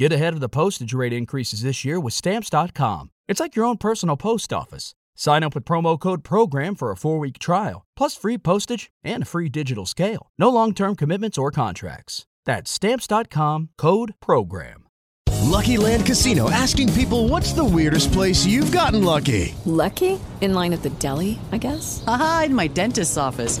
Get ahead of the postage rate increases this year with Stamps.com. It's like your own personal post office. Sign up with promo code PROGRAM for a four week trial, plus free postage and a free digital scale. No long term commitments or contracts. That's Stamps.com code PROGRAM. Lucky Land Casino asking people what's the weirdest place you've gotten lucky? Lucky? In line at the deli, I guess? Aha, in my dentist's office.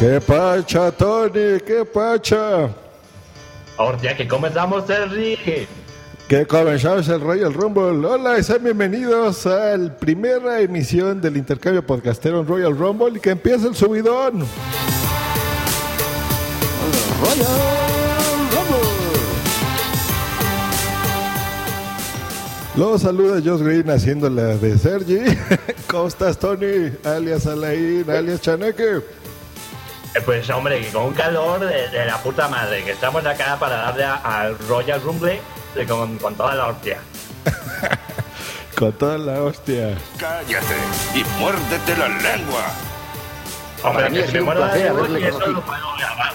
¿Qué pacha, Tony? ¿Qué pacha? Hostia, que comenzamos el ring. Que comenzamos el Royal Rumble. Hola y sean bienvenidos a la primera emisión del intercambio podcastero en Royal Rumble y que empiece el subidón. Royal Rumble. Los saluda Josh Green haciendo la de Sergi. ¿Cómo estás, Tony? Alias Alain, alias Chaneque. Eh, Pues hombre, que con un calor de, de la puta madre, que estamos acá para darle a- al Royal Rumble de con, con toda la hostia. Con toda la hostia. Cállate y muérdete la lengua. Hombre, que sido me placer de haberle y eso lo puedo grabar.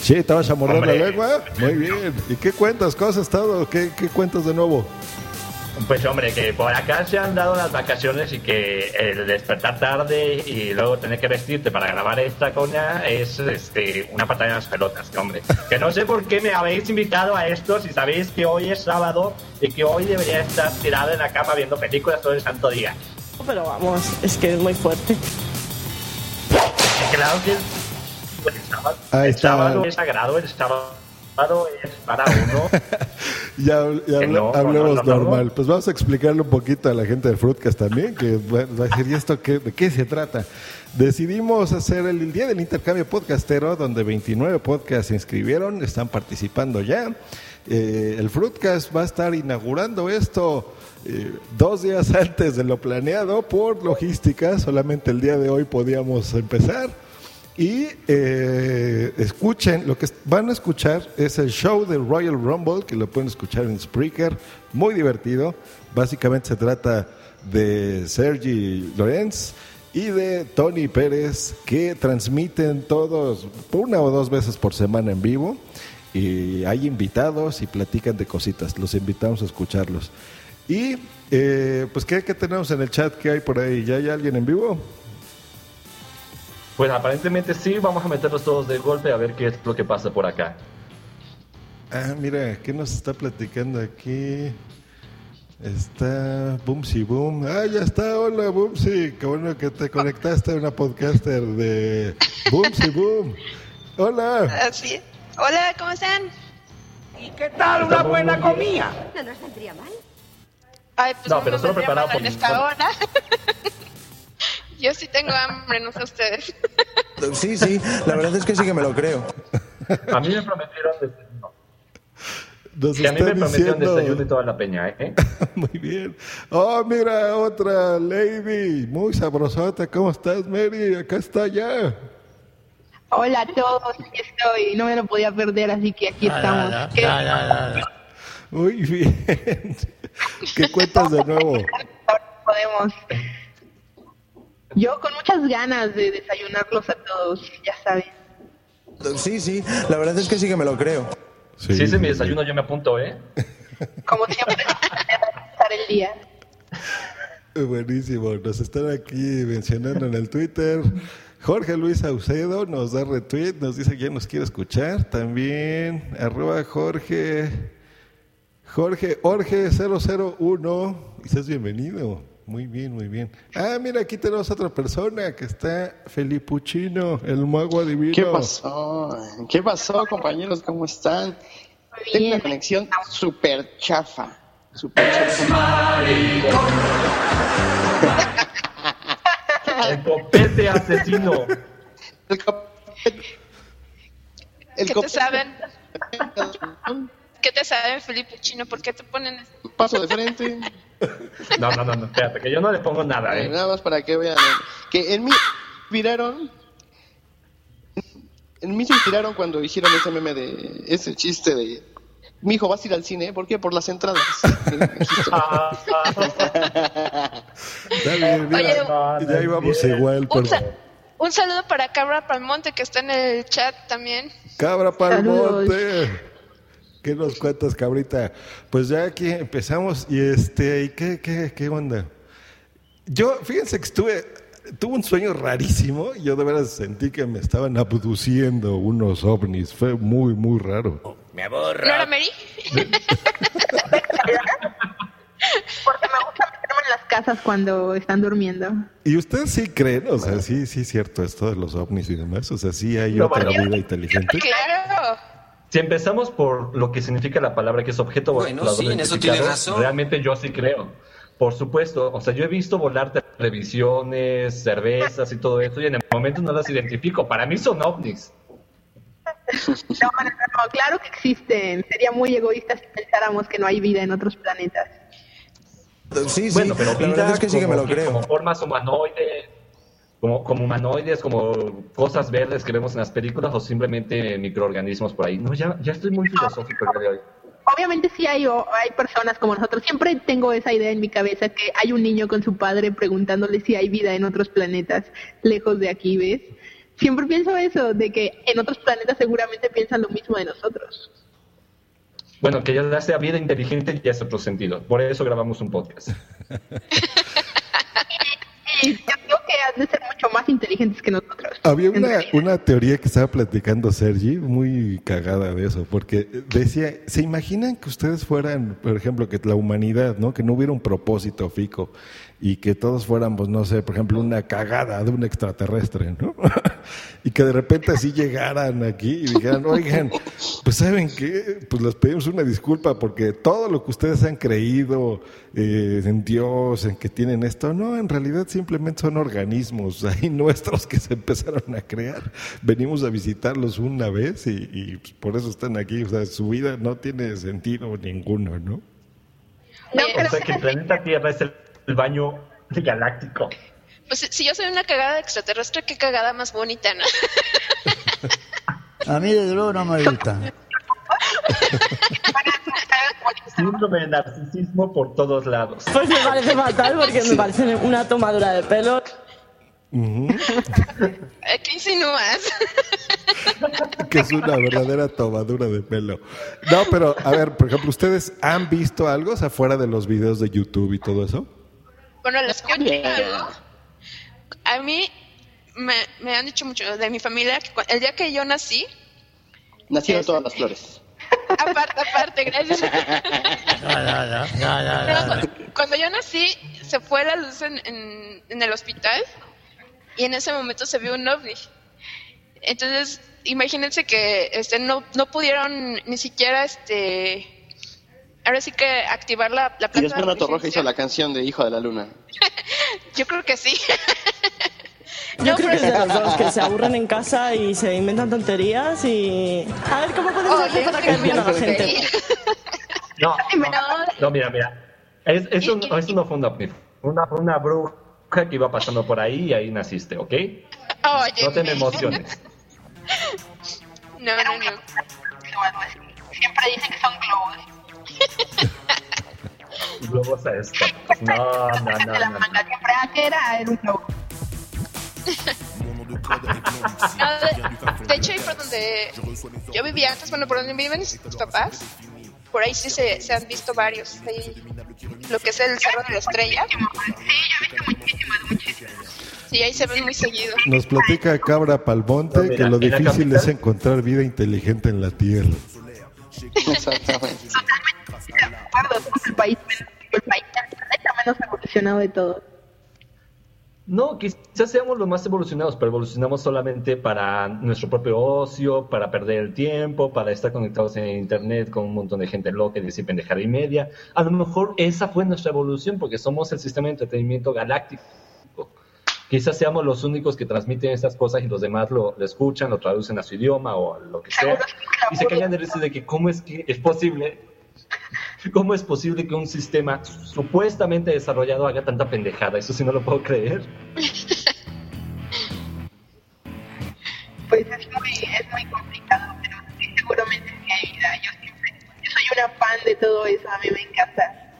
Sí, ¿te vas a morder Hombre. la lengua? Muy bien. ¿Y qué cuentas? ¿Cómo has estado? ¿Qué, qué cuentas de nuevo? Pues hombre, que por acá se han dado las vacaciones y que el despertar tarde y luego tener que vestirte para grabar esta coña es este, una patada en las pelotas, que, hombre. Que no sé por qué me habéis invitado a esto si sabéis que hoy es sábado y que hoy debería estar tirado en la cama viendo películas todo el santo día. Pero vamos, es que es muy fuerte. Claro que el sábado, Ahí el está. sábado es sagrado, el sábado es para uno. Ya, no, hablemos no, no, no, normal. no. Pues vamos a explicarle un poquito a la gente del Fruitcast también, que bueno, va a decir, ¿y esto qué, de qué se trata? Decidimos hacer el día del intercambio podcastero, donde 29 podcasts se inscribieron, están participando ya. Eh, el Fruitcast va a estar inaugurando esto eh, dos días antes de lo planeado por logística. Solamente el día de hoy podíamos empezar. Y eh, escuchen, lo que van a escuchar es el show de Royal Rumble, que lo pueden escuchar en Spreaker, muy divertido. Básicamente se trata de Sergi Lorenz y de Tony Pérez, que transmiten todos una o dos veces por semana en vivo. Y hay invitados y platican de cositas. Los invitamos a escucharlos. Y eh, pues, ¿qué, ¿qué tenemos en el chat? ¿Qué hay por ahí? ¿Ya hay alguien en vivo? Pues aparentemente sí, vamos a meterlos todos de golpe a ver qué es lo que pasa por acá. Ah, mira, ¿qué nos está platicando aquí? Está Boomsy Boom. Ah, ya está. Hola, Boomsy. Qué bueno que te conectaste a una podcaster de Boomsy Boom. Hola. Así es. Hola, ¿cómo están? ¿Qué tal una buena comida? No nos vendría mal. Ay, pues No, pero solo preparado por en esta hora. Yo sí tengo hambre, no sé ustedes. Sí, sí, la verdad es que sí que me lo creo. A mí me prometieron desayuno. Nos Que a mí me prometieron desayuno y toda la peña, ¿eh? Muy bien. Oh, mira, otra lady. Muy sabrosota. ¿Cómo estás, Mary? Acá está ya. Hola a todos, aquí estoy. No me lo podía perder, así que aquí estamos. ¿Qué- Muy bien. ¿Qué cuentas de nuevo? podemos? Yo con muchas ganas de desayunarlos a todos, ya saben. Sí, sí, la verdad es que sí que me lo creo. Si ese es mi desayuno, yo me apunto, ¿eh? Como siempre, empezar el día. Buenísimo, nos están aquí mencionando en el Twitter. Jorge Luis Saucedo nos da retweet, nos dice que ya nos quiere escuchar. También, arroba Jorge, Jorge, Jorge 001, dices bienvenido. Muy bien, muy bien. Ah, mira, aquí tenemos otra persona que está Felipuchino, el mago adivino. ¿Qué pasó? ¿Qué pasó, compañeros? ¿Cómo están? Tengo una conexión súper chafa. Súper chafa. El copete asesino. El copete. El ¿Qué te saben? ¿Qué te saben, Felipe Chino? ¿Por qué te ponen? Paso de frente. No, no, no, no, espérate, que yo no le pongo nada, ¿eh? Nada más para que vean. Que en mí inspiraron. En mí se inspiraron cuando hicieron ese meme de. Ese chiste de. Mi hijo, ¿vas a ir al cine? ¿Por qué? Por las entradas. Está bien, mira, Oye, ya íbamos igual. Un, sa- un saludo para Cabra Palmonte que está en el chat también. Cabra Palmonte. ¿Qué nos cuentas, cabrita? Pues ya aquí empezamos y este, ¿y qué, qué, qué onda? Yo, fíjense que estuve, tuve un sueño rarísimo. Yo de veras sentí que me estaban abduciendo unos ovnis. Fue muy, muy raro. Me ¿No aborra. era Mary? Porque me gusta meterme en las casas cuando están durmiendo. ¿Y ustedes sí creen? O sea, sí, sí es cierto esto de los ovnis y demás. O sea, sí hay No, otra vida inteligente. Claro. Si empezamos por lo que significa la palabra que es objeto Bueno, volador sí, en eso razón. Realmente yo sí creo. Por supuesto, o sea, yo he visto volar televisiones, cervezas y todo eso, y en el momento no las identifico. Para mí son ovnis. No, no, no, claro que existen. Sería muy egoísta si pensáramos que no hay vida en otros planetas. Sí, sí, bueno, pero la vida verdad es que sí que me lo creo. Como formas humanoides, como, como humanoides, como cosas verdes que vemos en las películas, o simplemente microorganismos por ahí. No, ya, ya estoy muy filosófico el día de hoy. Obviamente sí hay, o- hay personas como nosotros. Siempre tengo esa idea en mi cabeza que hay un niño con su padre preguntándole si hay vida en otros planetas lejos de aquí, ¿ves? Siempre pienso eso, de que en otros planetas seguramente piensan lo mismo de nosotros. Bueno, que ya sea vida inteligente ya es otro sentido. Por eso grabamos un podcast. Y yo creo que han de ser mucho más inteligentes que nosotros. Había una, una teoría que estaba platicando Sergi, muy cagada de eso, porque decía, ¿se imaginan que ustedes fueran, por ejemplo, que la humanidad, ¿no? Que no hubiera un propósito fijo y que todos fuéramos, no sé, por ejemplo, una cagada de un extraterrestre, ¿no? y que de repente así llegaran aquí y dijeran, oigan, pues saben qué, pues les pedimos una disculpa porque todo lo que ustedes han creído eh, en Dios, en que tienen esto, no, en realidad simplemente son organismos ahí nuestros que se empezaron a crear. Venimos a visitarlos una vez y, y, pues, por eso están aquí, o sea, su vida no tiene sentido ninguno, ¿no? o sea que el planeta Tierra es el, el baño galáctico. Pues si- yo soy una cagada extraterrestre, qué cagada más bonita, ¿no? A mí desde luego no me gusta. Síndrome de narcisismo por todos lados. Pues me parece fatal porque me parece una tomadura de pelo. ¿Qué insinúas? que es una verdadera tomadura de pelo. No, pero a ver, por ejemplo, ¿ustedes han visto algo o sea, fuera de los videos de YouTube y todo eso? Bueno, les escucho algo. A mí me, me han dicho mucho de mi familia que el día que yo nací, Nacieron todas las flores. aparte, aparte, gracias. No, no, no, no, no, Pero no. cuando, cuando yo nací, se fue la luz en, en, en el hospital y en ese momento se vio un ovni. Entonces, imagínense que este no, no pudieron ni siquiera este ahora sí que activar la, la Y planta después de Nato Roja hizo la canción de Hijo de la Luna. Yo creo que sí. Yo creo que es de los dos, que se aburren en casa y se inventan tonterías y... A ver, ¿cómo podemos Oye, hacer para caer bien a la gente? No, no, no, mira, mira. Es- no- eso no fue una Una, bruja que iba pasando por ahí y ahí naciste, ¿ok? Oye, No te emociones. No, no, no. Siempre dicen que son globos. Globos a esto. No, no, no, De la no. manga que era, era un globo. No, de, de hecho, ahí por donde yo vivía antes, bueno, por donde viven mis papás, por ahí sí se, se han visto varios. Ahí, lo que es el Cerro de la Estrella. Sí, ahí se ven muy seguido. Nos platica Cabra Palmonte No, mira, que lo difícil es encontrar vida inteligente en la Tierra. Exactamente. De acuerdo, somos el país, el país el planeta menos evolucionado de todos. No, quizás seamos los más evolucionados, pero evolucionamos solamente para nuestro propio ocio, para perder el tiempo, para estar conectados en internet con un montón de gente loca y decir pendejada y media. A lo mejor esa fue nuestra evolución porque somos el sistema de entretenimiento galáctico. quizás seamos los únicos que transmiten estas cosas y los demás lo, lo escuchan, lo traducen a su idioma o lo que sea, y se callan del hecho de que cómo es que es posible, cómo es posible que un sistema supuestamente desarrollado haga tanta pendejada, eso sí no lo puedo creer. Pues es muy, es muy complicado, pero sí, seguramente sí hay vida. Yo siempre, yo soy una fan de todo eso, a mí me encanta.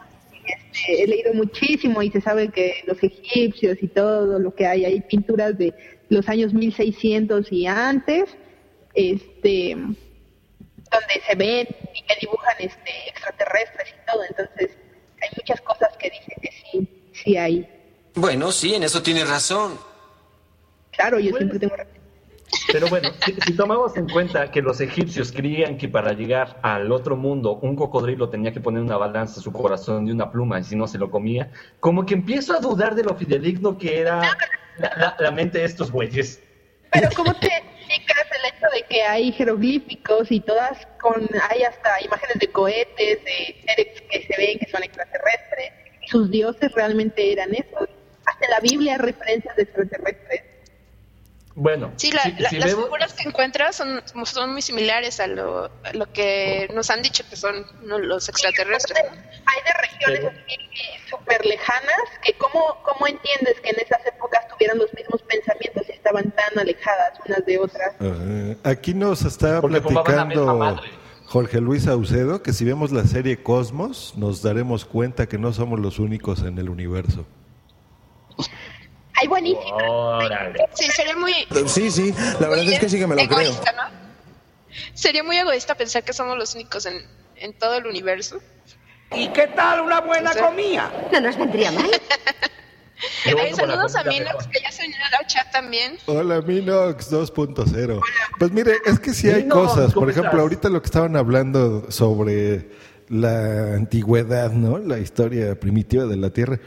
Este, he leído muchísimo y se sabe que los egipcios y todo lo que hay, hay pinturas de los años 1600 y antes, este, donde se ven y que dibujan este, extraterrestres y todo. Entonces, hay muchas cosas que dicen que sí, sí hay. Bueno, sí, en eso tienes razón. Claro, yo siempre tengo razón. Pero bueno, si, si tomamos en cuenta que los egipcios creían que para llegar al otro mundo un cocodrilo tenía que poner una balanza a su corazón de una pluma y si no se lo comía, como que empiezo a dudar de lo fidedigno que era la, la- la mente de estos güeyes. Pero ¿cómo te explicas el hecho de que hay jeroglíficos y todas con, hay hasta imágenes de cohetes, de seres que se ven que son extraterrestres, sus dioses realmente eran esos? Hasta la Biblia hay referencias de extraterrestres. Bueno, Sí, la- si- la- si las vemos- figuras que encuentras son, son muy similares a lo, a lo que nos han dicho que son ¿no? los extraterrestres. Hay de regiones así súper lejanas que ¿cómo, ¿cómo entiendes que en esas épocas tuvieran los mismos pensamientos y estaban tan alejadas unas de otras? Ajá. Aquí nos está Porque platicando. Jorge Luis Saucedo que si vemos la serie Cosmos nos daremos cuenta que no somos los únicos en el universo. Hay buenísimo. Órale. Sí, sería muy... Sí, sí, la verdad es que sí que me lo creo. egoísta, ¿no? Sería muy egoísta pensar que somos los únicos en, en todo el universo. ¿Y qué tal una buena comida? No nos vendría mal. Ay, saludos a Minox, que ya se unió al chat también. Hola Minox 2.0. Pues mire, es que sí hay Minox, cosas. ¿cómo Por ejemplo, estás? ahorita lo que estaban hablando sobre la antigüedad, ¿no? La historia primitiva de la Tierra.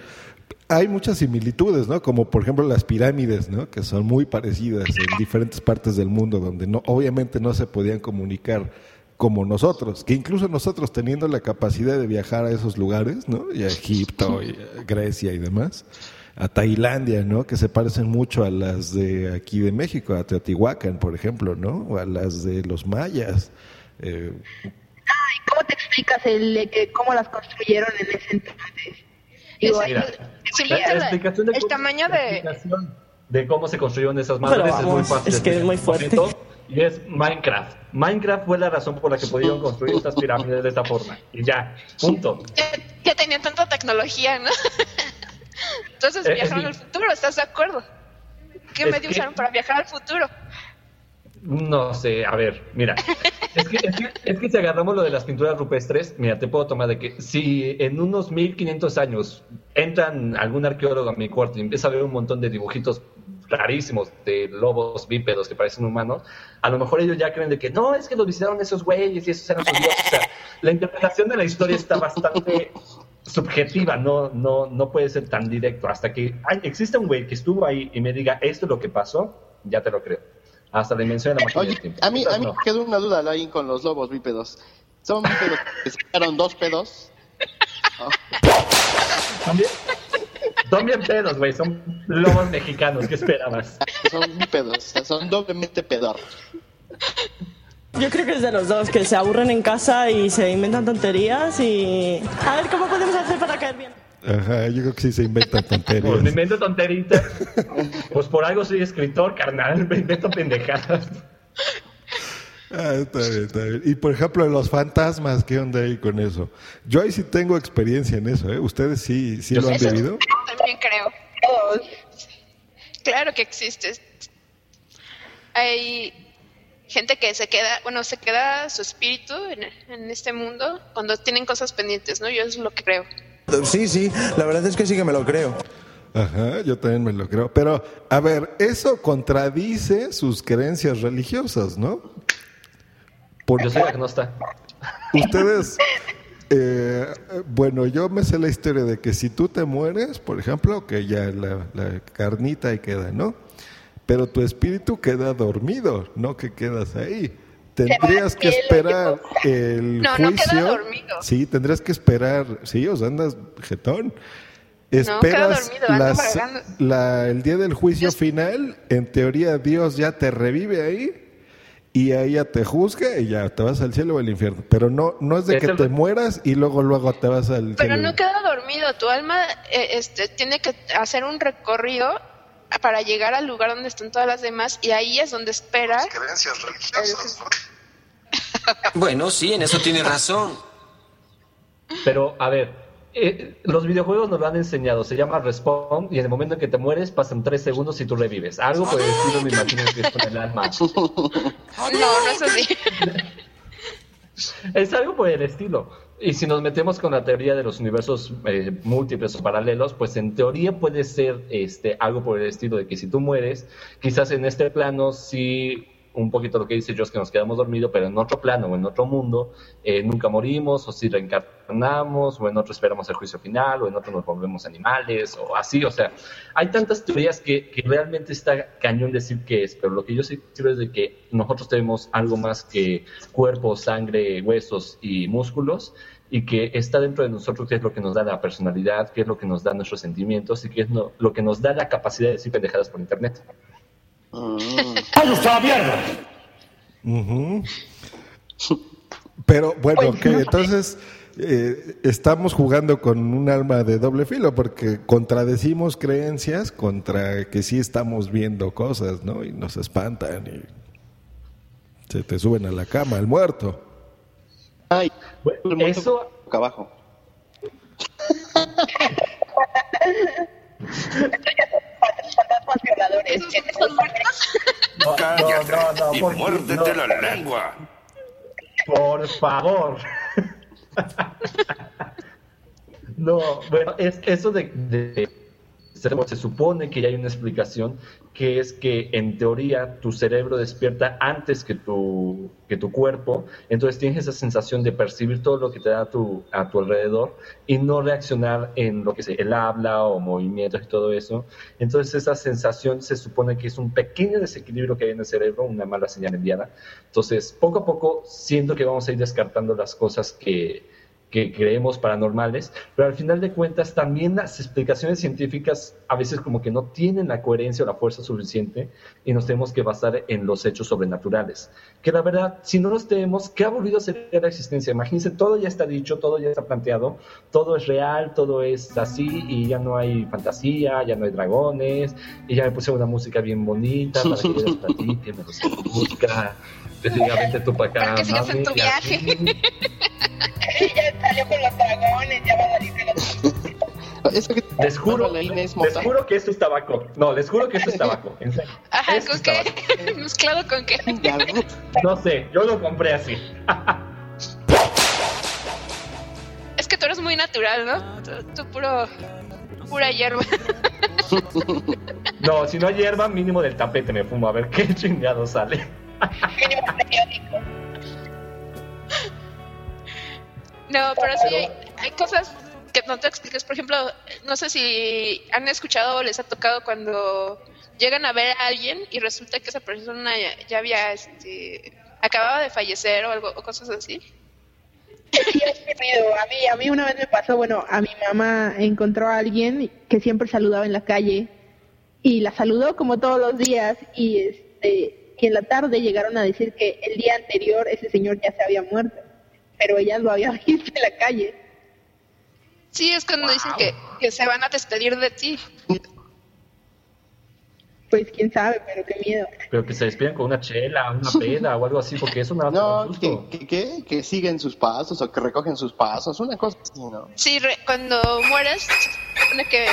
Hay muchas similitudes, ¿no? Como por ejemplo las pirámides, ¿no? Que son muy parecidas en diferentes partes del mundo donde no, obviamente no se podían comunicar como nosotros, que incluso nosotros teniendo la capacidad de viajar a esos lugares, ¿no? Y a Egipto, y Grecia y demás, a Tailandia, ¿no? Que se parecen mucho a las de aquí de México, a Teotihuacán, por ejemplo, ¿no? O a las de los mayas. Eh, Ay, ¿cómo te explicas el que cómo las construyeron en ese entonces? Digo, hay- Mira, Sí, la- la el- explicación de el cómo- tamaño de... explicación de cómo se construyeron esas Pero madres es vamos, muy fácil. es que es muy fuerte. Y es Minecraft. Minecraft fue la razón por la que pudieron construir estas pirámides de esta forma. Y ya, punto. Ya, ya tenían tanta tecnología, ¿no? Entonces Eh, viajaron sí. al futuro, ¿estás de acuerdo? ¿Qué medio que- usaron para viajar al futuro? No sé, a ver, mira. Es que, es, que, es que si agarramos lo de las pinturas rupestres, mira, te puedo tomar de que si en unos 1500 años entran algún arqueólogo a mi cuarto y empieza a ver un montón de dibujitos rarísimos de lobos bípedos que parecen humanos, a lo mejor ellos ya creen de que no, es que los visitaron esos güeyes y esos eran sus dioses. O sea, la interpretación de la historia está bastante subjetiva, no, no, no puede ser tan directo. Hasta que ay, exista un güey que estuvo ahí y me diga esto es lo que pasó, ya te lo creo. Hasta la invención de la máquina Oye, del tiempo. a mí, a mí No. me quedó una duda ahí con los lobos bípedos. ¿Son bípedos que sacaron dos pedos? Son bien, son bien pedos, güey. Son lobos mexicanos. ¿Qué esperabas? Son sea, son doblemente pedorros. Yo creo que es de los dos, que se aburren en casa y se inventan tonterías y... A ver, ¿cómo podemos hacer para caer bien? Ajá, yo creo que sí se inventan Pues me tonterías. invento tonteritas. Pues por algo soy escritor, carnal. Me invento pendejadas. Ah, está bien, está bien. Y por ejemplo, los fantasmas, ¿qué onda ahí con eso? Yo ahí sí tengo experiencia en eso, ¿eh? ¿Ustedes sí, sí lo han Eso vivido? También creo. Claro que existe. Hay gente que se queda, bueno, se queda su espíritu en, en este mundo cuando tienen cosas pendientes, ¿no? Yo es lo que creo. Sí, sí, la verdad es que sí que me lo creo. Ajá, yo también me lo creo. Pero, a ver, eso contradice sus creencias religiosas, ¿no? Porque Yo soy agnosta. ustedes, eh, bueno, yo me sé la historia de que si tú te mueres, por ejemplo, que ya la, la carnita ahí queda, ¿no? Pero tu espíritu queda dormido, no que quedas ahí. Tendrías que esperar el No, no queda juicio. dormido. Sí, tendrías que esperar. Sí, o sea, andas jetón. esperas dormido, las- la- el día del juicio final, en teoría Dios ya te revive ahí y ahí ya te juzga y ya te vas al cielo o al infierno. Pero no, no es de que te mueras y luego luego te vas al Pero cielo. no queda dormido, tu alma eh, este, tiene que hacer un recorrido para llegar al lugar donde están todas las demás y ahí es donde espera. Creencias religiosas, ¿no? Bueno, sí, en eso tiene razón. Pero, a ver, eh, los videojuegos nos lo han enseñado. Se llama Respawn y en el momento en que te mueres pasan tres segundos y tú revives. Algo por el estilo me imagino que es con el alma. No, no es así. Es algo por el estilo. Y si nos metemos con la teoría de los universos eh, múltiples o paralelos, pues en teoría puede ser este, algo por el estilo de que si tú mueres, quizás en este plano sí, un poquito lo que dice Joss, que nos quedamos dormidos, pero en otro plano o en otro mundo eh, nunca morimos, o si reencarnamos, o en otro esperamos el juicio final, o en otro nos volvemos animales, o así. O sea, hay tantas teorías que, que realmente está cañón decir qué es, pero lo que yo sí creo es de que nosotros tenemos algo más que cuerpo, sangre, huesos y músculos, y que está dentro de nosotros, que es lo que nos da la personalidad, que es lo que nos da nuestros sentimientos, y que es lo que nos da la capacidad de decir pendejadas por internet. Ujú. Pero bueno, que entonces eh, estamos jugando con un alma de doble filo porque contradecimos creencias contra que sí estamos viendo cosas, ¿no? Y nos espantan y se te suben a la cama el muerto. Ay, Bueno, eso, boca abajo. Fantasmas violadores. ¿Esos son muertos? no, Cállate no, no, y por muérdete no. la lengua. Por favor. no, bueno, es eso de, de- se supone que ya hay una explicación que es que en teoría tu cerebro despierta antes que tu, que tu cuerpo, entonces tienes esa sensación de percibir todo lo que te da a tu, a tu alrededor y no reaccionar en lo que es el habla o movimientos y todo eso. Entonces esa sensación se supone que es un pequeño desequilibrio que hay en el cerebro, una mala señal enviada. Entonces poco a poco siento que vamos a ir descartando las cosas que, que creemos paranormales, pero al final de cuentas también las explicaciones científicas a veces como que no tienen la coherencia o la fuerza suficiente y nos tenemos que basar en los hechos sobrenaturales. Que la verdad, si no los tenemos, ¿qué ha volvido a ser la existencia? Imagínense, todo ya está dicho, todo ya está planteado, todo es real, todo es así y ya no hay fantasía, ya no hay dragones y ya me puse una música bien bonita para que les platique, me música, específicamente tú para acá. Para que sigas en tu viaje. ya salió con los dragones, ya va a salir con los... Que Les juro, les juro que esto es tabaco. No, les juro que esto es tabaco. En serio. Ajá, Esto ¿con es qué? ¿Mezclado con qué? No sé, yo lo compré así. Es que tú eres muy natural, ¿no? Tú, tú puro... Pura hierba. No, si no hay hierba, mínimo del tapete me fumo. A ver qué chingado sale. No, pero sí hay, hay cosas que no te explicas. Por ejemplo, no sé si han escuchado o les ha tocado cuando llegan a ver a alguien y resulta que esa persona ya, ya había, este, acababa de fallecer o algo, o cosas así. Sí, ocurrido. A mí, a mí una vez me pasó, bueno, a mi mamá encontró a alguien que siempre saludaba en la calle y la saludó como todos los días y este y en la tarde llegaron a decir que el día anterior ese señor ya se había muerto, pero ella lo había visto en la calle. Sí, es cuando dicen que, que se van a despedir de ti. Pues quién sabe, pero qué miedo. Pero que se despiden con una chela, una peda o algo así, porque eso me da No, susto. que, que, que, que siguen sus pasos o que recogen sus pasos, una cosa así, ¿no? Sí, re- cuando mueres, supone que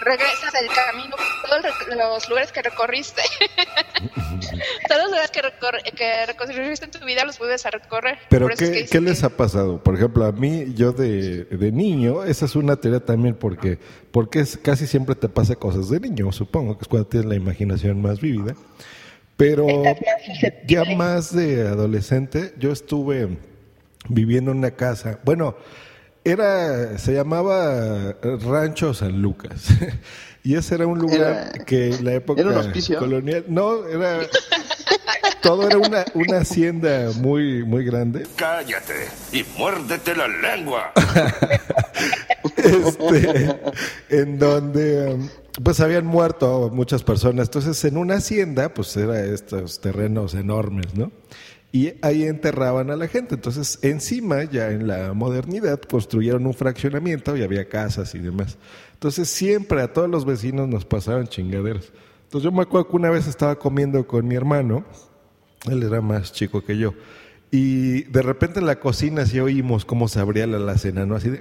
regresas al camino, todos los- lugares que recorriste. todos los lugares que, recor- que recorriste en tu vida los vuelves a recorrer. Pero eso es que ¿qué, ¿qué les ha pasado? Por ejemplo, a mí, yo de, de niño, esa es una teoría también porque, porque es, casi siempre te pasa cosas de niño, supongo que es cuando tienes la imaginación más vívida. Pero ya más de adolescente, yo estuve viviendo en una casa, bueno, era, se llamaba Rancho San Lucas. Y ese era un lugar Era- que en la época ¿era un hospicio? colonial, no, era todo era una, una hacienda muy muy grande Cállate y muérdete la lengua. este, en donde um, pues habían muerto muchas personas. Entonces, en una hacienda, pues era estos terrenos enormes, ¿no? Y ahí enterraban a la gente. Entonces, encima, ya en la modernidad, construyeron un fraccionamiento y había casas y demás. Entonces, siempre a todos los vecinos nos pasaban chingaderas. Entonces, yo me acuerdo que una vez estaba comiendo con mi hermano, él era más chico que yo, y de repente en la cocina sí oímos cómo se abría la alacena, ¿no? Así de...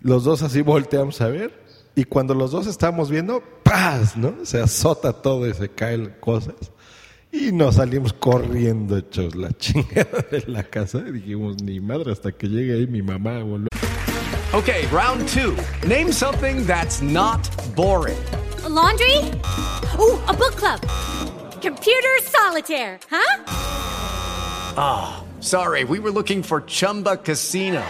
Los dos así volteamos a ver, y cuando los dos estábamos viendo, ¡paz! ¿no? Se azota todo y se caen cosas. Y nos salimos corriendo hechos la chingada de la casa. Y dijimos, ni madre, hasta que llegue ahí mi mamá. Boludo. Okay, round two. Name something that's not boring. A laundry? Ooh, a book club. Computer solitaire, huh? Ah, oh, sorry, we were looking for Chumba Casino.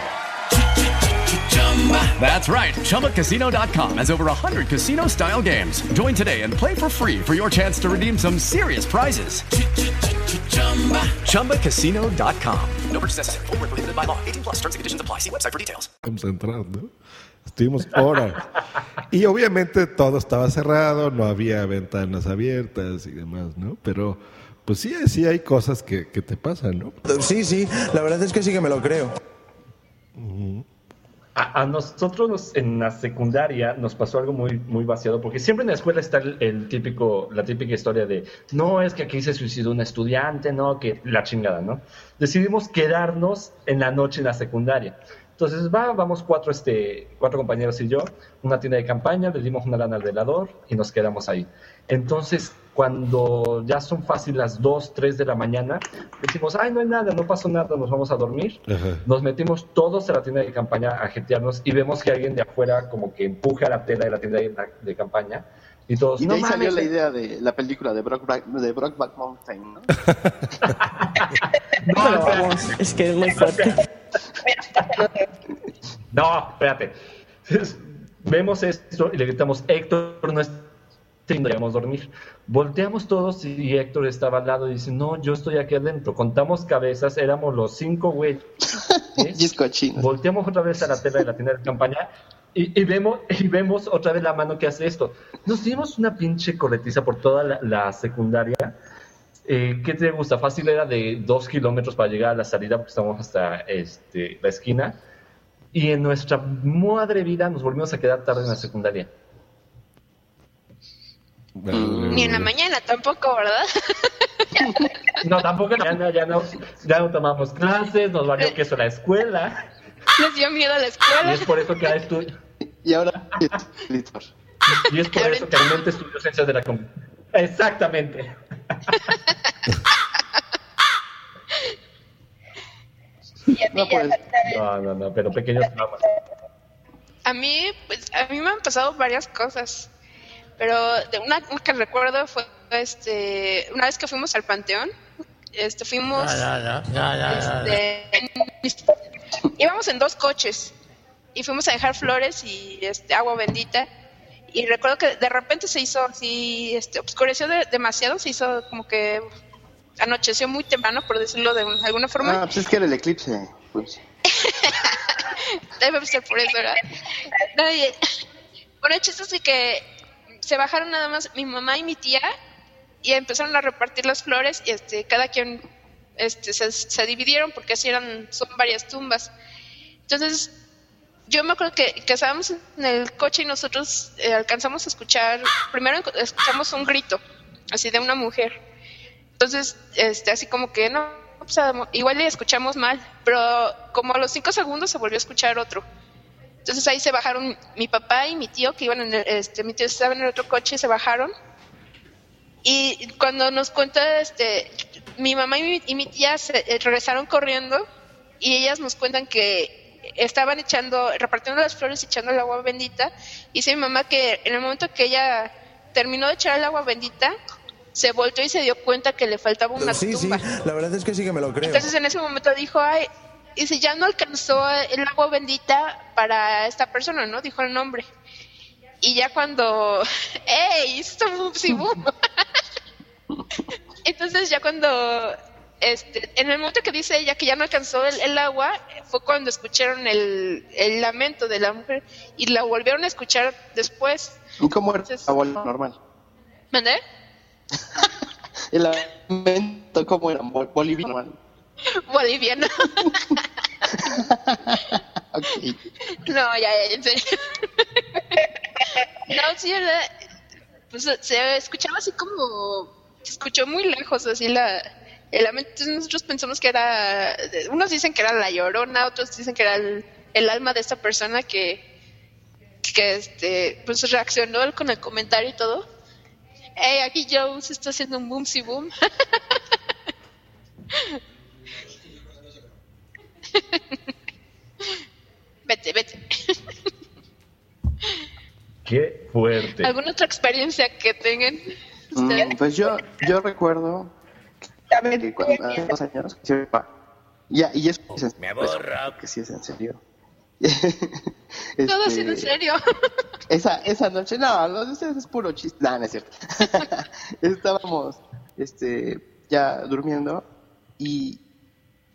That's right. ChumbaCasino.com has over 100 casino style games. Join today and play for free for your chance to redeem some serious prizes. ChumbaCasino.com. No purchase necessary. Full prohibited by law. 18 plus terms and conditions apply. See website for details. Concentrando. Estuvimos horas. y obviamente todo estaba cerrado, no había ventanas abiertas y demás, ¿no? Pero. Pues sí, sí hay cosas que, que te pasan, ¿no? Sí, sí, la verdad es que sí que me lo creo. Uh -huh. A, a, nosotros nos, en la secundaria nos pasó algo muy, muy vaciado, porque siempre en la escuela está el, el, típico, la típica historia de, no, es que aquí se suicidó un estudiante, no, que la chingada, ¿no? Decidimos quedarnos en la noche en la secundaria. Entonces, va, vamos cuatro, este, cuatro compañeros y yo, una tienda de campaña, le dimos una lana al velador y nos quedamos ahí. Entonces, cuando ya son fácil las 2, 3 de la mañana, decimos, ay, no hay nada, no pasó nada, nos vamos a dormir. Ajá. Nos metimos todos a la tienda de campaña a jetearnos y vemos que alguien de afuera como que empuja la tela de la tienda de, de campaña y todos, Y de no ahí mames, salió la idea de la película de Brockback, de Brockback Mountain, ¿no? Vamos, es que es muy fuerte. No, espérate. Vemos esto y le gritamos, Héctor, no es debemos dormir. Volteamos todos y Héctor estaba al lado y dice, no, yo estoy aquí adentro. Contamos cabezas, éramos los cinco güeyes. Volteamos otra vez a la tela de la tienda de campaña y, y vemos, y vemos otra vez la mano que hace esto. Nos dimos una pinche corretiza por toda la, la secundaria. Eh, ¿Qué te gusta? Fácil era de dos kilómetros para llegar a la salida porque estábamos hasta este, la esquina. Y en nuestra madre vida nos volvimos a quedar tarde en la secundaria. Ni en la mañana tampoco, ¿verdad? No, tampoco ya no, ya no, ya no tomamos clases, nos valió que eso la escuela. Les dio miedo a la Y escuela. es por eso que ahora estudio. Y ahora, Y es por eso que realmente estudio ciencias de la com- Exactamente. no, pues, No, no, no, pero pequeños traumas. A mí, pues, a mí me han pasado varias cosas, pero de una, que recuerdo fue, este, una vez que fuimos al panteón, este, fuimos, este, íbamos en dos coches y fuimos a dejar flores y este, agua bendita y recuerdo que de repente se hizo así, este, oscureció de- demasiado, se hizo como que anocheció muy temprano, por decirlo de alguna forma. ah, pues es que era el eclipse. Pues. Debe ser por eso, ¿verdad? No, y- bueno, el chiste es que se bajaron nada más mi mamá y mi tía y empezaron a repartir las flores y este, cada quien este, se, dividieron porque así eran, son varias tumbas. Entonces, yo me acuerdo que, que estábamos en el coche y nosotros eh, alcanzamos a escuchar, primero escuchamos un grito, así de una mujer. Entonces, este, así como que no, sea, igual le escuchamos mal, pero como a los cinco segundos se volvió a escuchar otro. Entonces ahí se bajaron mi papá y mi tío, que iban en el, este, mi tío estaba en el otro coche, se bajaron. Y cuando nos cuenta, este, mi mamá y mi, y mi tía se, eh, regresaron corriendo y ellas nos cuentan que estaban echando, repartiendo las flores y echando el agua bendita. Y dice mi mamá que en el momento que ella terminó de echar el agua bendita, se volteó y se dio cuenta que le faltaba una Sí, sí, tumba. la verdad es que sí que me lo creo. Entonces en ese momento dijo, ay, y si ya no alcanzó el agua bendita para esta persona, ¿no? Dijo el nombre. Y ya cuando, ¡ey! Esto. Entonces ya cuando este, en el momento que dice ella que ya no alcanzó el, el agua, fue cuando escucharon el, el lamento de la mujer y la volvieron a escuchar después. ¿Y cómo era la abuela normal? ¿Mandé? El lamento, ¿cómo era? Boliviano. Boliviano. Ok. No, ya, ya, en serio. No, sí, ¿verdad? Pues se escuchaba así como. Se escuchó muy lejos, así la. El. Entonces nosotros pensamos que era. Unos dicen que era la llorona, otros dicen que era el, el alma de esta persona que. Que este. Pues reaccionó con el comentario y todo. Hey, aquí Joe se está haciendo un boom si boom. vete, vete. Qué fuerte. ¿Alguna otra experiencia que tengan? ustedes? Mm, pues yo, yo recuerdo que cuando dos años, ya, y eso es en Me pues, aburro. que sí es en serio. Todo Este, así en serio. Esa, esa noche, no, lo de ustedes es puro chiste. No, no es cierto. Estábamos este, ya durmiendo y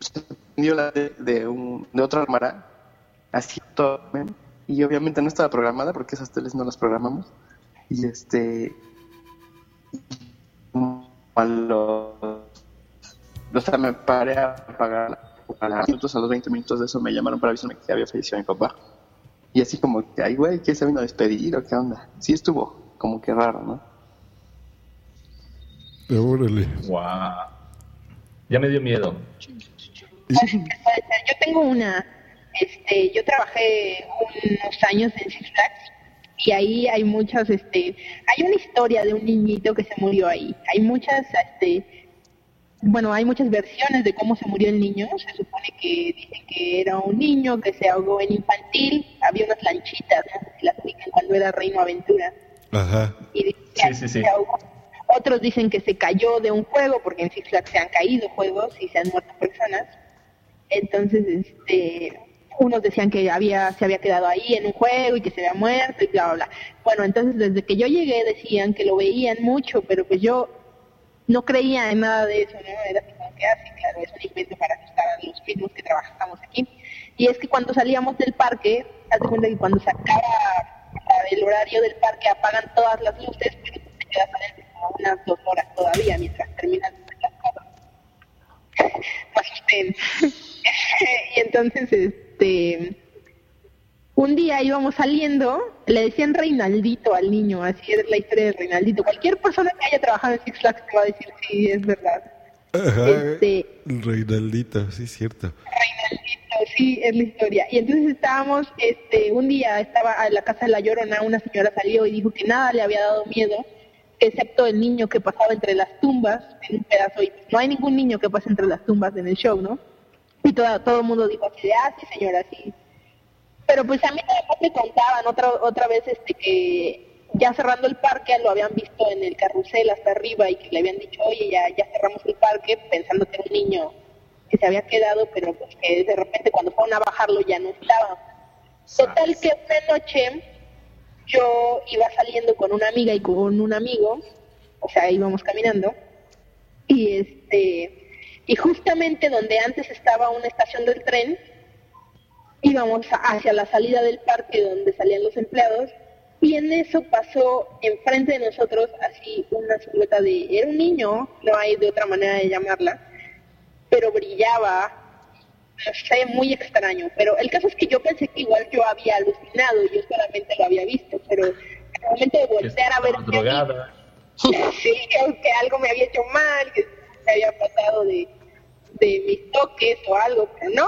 se prendió la de, de, un, de otra hermana, así todo, y obviamente no estaba programada porque esas teles no las programamos. Y este. A los. O sea, me paré a pagar a los minutos, a los 20 minutos de eso me llamaron para avisarme que había fallecido mi papá. Y así como que, ay, güey, ¿qué se vino a despedir o qué onda? Sí estuvo como que raro, ¿no? Órale. Guau. Ya me dio miedo. Yo tengo una, este, yo trabajé unos años en Six Flags y ahí hay muchas, este, hay una historia de un niñito que se murió ahí. Hay muchas, este, bueno, hay muchas versiones de cómo se murió el niño. Se supone que dicen que era un niño que se ahogó en infantil. Había unas lanchitas, no sé si las ubican cuando era Reino Aventura. Ajá. Y dicen que Sí, sí, sí. se ahogó. Otros dicen que se cayó de un juego, porque en Six Flags se han caído juegos y se han muerto personas. Entonces, este, unos decían que había, se había quedado ahí en un juego y que se había muerto y bla, bla, bla. Bueno, entonces desde que yo llegué decían que lo veían mucho, pero pues yo no creía en nada de eso, ¿no? Era así como que, ah, claro, es un invento para asustar a los mismos que trabajamos aquí. Y es que cuando salíamos del parque, haz de cuenta que cuando se acaba el horario del parque apagan todas las luces, pero te quedas adentro como unas dos horas todavía mientras terminan. Asusté. y entonces, este, un día íbamos saliendo, le decían Reinaldito al niño, así es la historia de Reinaldito. Cualquier persona que haya trabajado en Six Flags te va a decir sí, es verdad. Ajá. Este- Reinaldito, sí, es cierto. Reinaldito, sí, es la historia. Y entonces estábamos, este, un día estaba en la casa de la Llorona, una señora salió y dijo que nada le había dado miedo, excepto el niño que pasaba entre las tumbas en un pedazo. Y no hay ningún niño que pase entre las tumbas en el show, ¿no? Y todo, todo el mundo dijo así de, ah, sí, señora, sí. Pero pues a mí además me contaban otra, otra vez este que ya cerrando el parque lo habían visto en el carrusel hasta arriba y que le habían dicho, oye, ya, ya cerramos el parque pensando que era un niño que se había quedado, pero pues que de repente cuando fueron a bajarlo ya no estaba. Total que una noche yo iba saliendo con una amiga y con un amigo, o sea, íbamos caminando, y este, y justamente donde antes estaba una estación del tren, íbamos hacia la salida del parque donde salían los empleados, y en eso pasó enfrente de nosotros así una silueta de, era un niño, no hay de otra manera de llamarla, pero brillaba, sé, muy extraño. Pero el caso es que yo pensé que igual yo había alucinado y yo solamente lo había visto, pero al momento de voltear a ver drogada. sí, que, algo me había hecho mal, que se había pasado de, de mis toques o algo, pero no.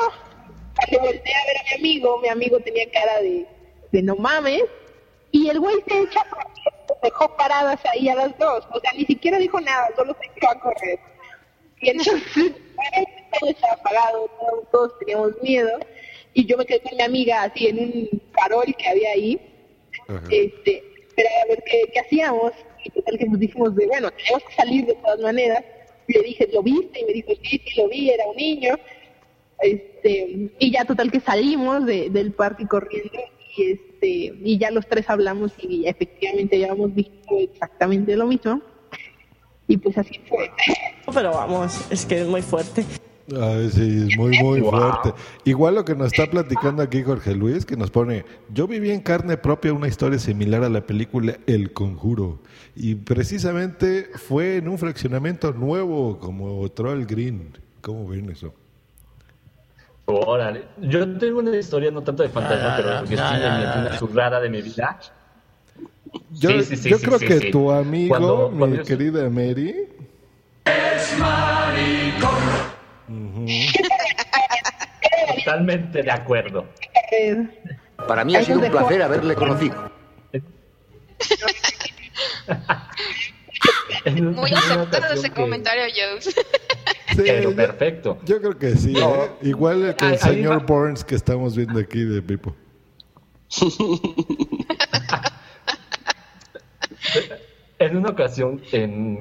Cuando volteé a ver a mi amigo, mi amigo tenía cara de, de no mames, y el güey se echa dejó paradas ahí a las dos, o sea, ni siquiera dijo nada, solo se echó a correr. Y entonces, todo estaba apagado, todos, todos teníamos miedo, y yo me quedé con mi amiga así en un farol que había ahí, este, pero a ver qué, qué hacíamos, y total que nos dijimos de, bueno, tenemos que salir de todas maneras, y le dije, ¿lo viste? Y me dijo, sí, sí, lo vi, era un niño, este, y ya total que salimos de- del parque corriendo, y este, y ya los tres hablamos, y efectivamente habíamos visto exactamente lo mismo, y pues así fue. Pero vamos, es que es muy fuerte. Ay, sí, es muy, muy fuerte. Igual lo que nos está platicando aquí Jorge Luis, que nos pone, yo viví en carne propia una historia similar a la película El Conjuro. Y precisamente fue en un fraccionamiento nuevo como Troll Green. ¿Cómo ven eso? Órale. Yo tengo una historia no tanto de fantasma, Ah, pero no, porque no, sí una zurrada de mi vida. Yo, Sí, sí, sí, yo sí, creo sí, que sí. tu amigo, Cuando- mi cuando yo- querida Mary, Totalmente de acuerdo. Para mí ha sido un placer haberle conocido. Muy aceptado ese comentario, Jones. Pero perfecto. yo creo que sí. No. ¿eh? Igual que el señor. Burns que estamos viendo aquí de Pipo. En una ocasión,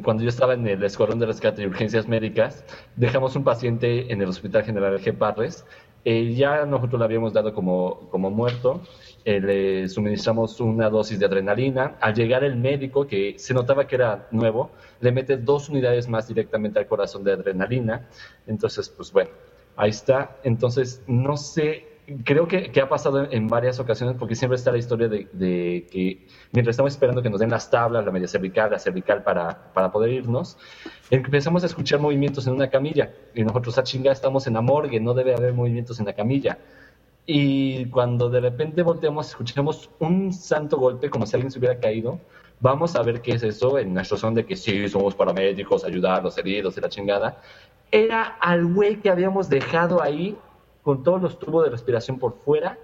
cuando yo estaba en el Escuadrón de Rescate y Urgencias Médicas, dejamos un paciente en el Hospital General G. Parres. Eh, ya nosotros lo habíamos dado como, como muerto. Eh, le suministramos una dosis de adrenalina. Al llegar el médico, que se notaba que era nuevo, le mete dos unidades más directamente al corazón de adrenalina. Entonces, pues bueno, ahí está. Entonces, no sé, creo que, que ha pasado en, varias ocasiones porque siempre está la historia de, de que mientras estamos esperando que nos den las tablas, la media cervical, la cervical para, para poder irnos, empezamos a escuchar movimientos en una camilla y nosotros a chinga estamos en la morgue, no debe haber movimientos en la camilla. Y cuando de repente volteamos, escuchamos un santo golpe como si alguien se hubiera caído. Vamos a ver qué es eso en nuestro son de que sí, somos paramédicos, ayudar a los heridos y la chingada. Era al güey que habíamos dejado ahí con todos los tubos de respiración por fuera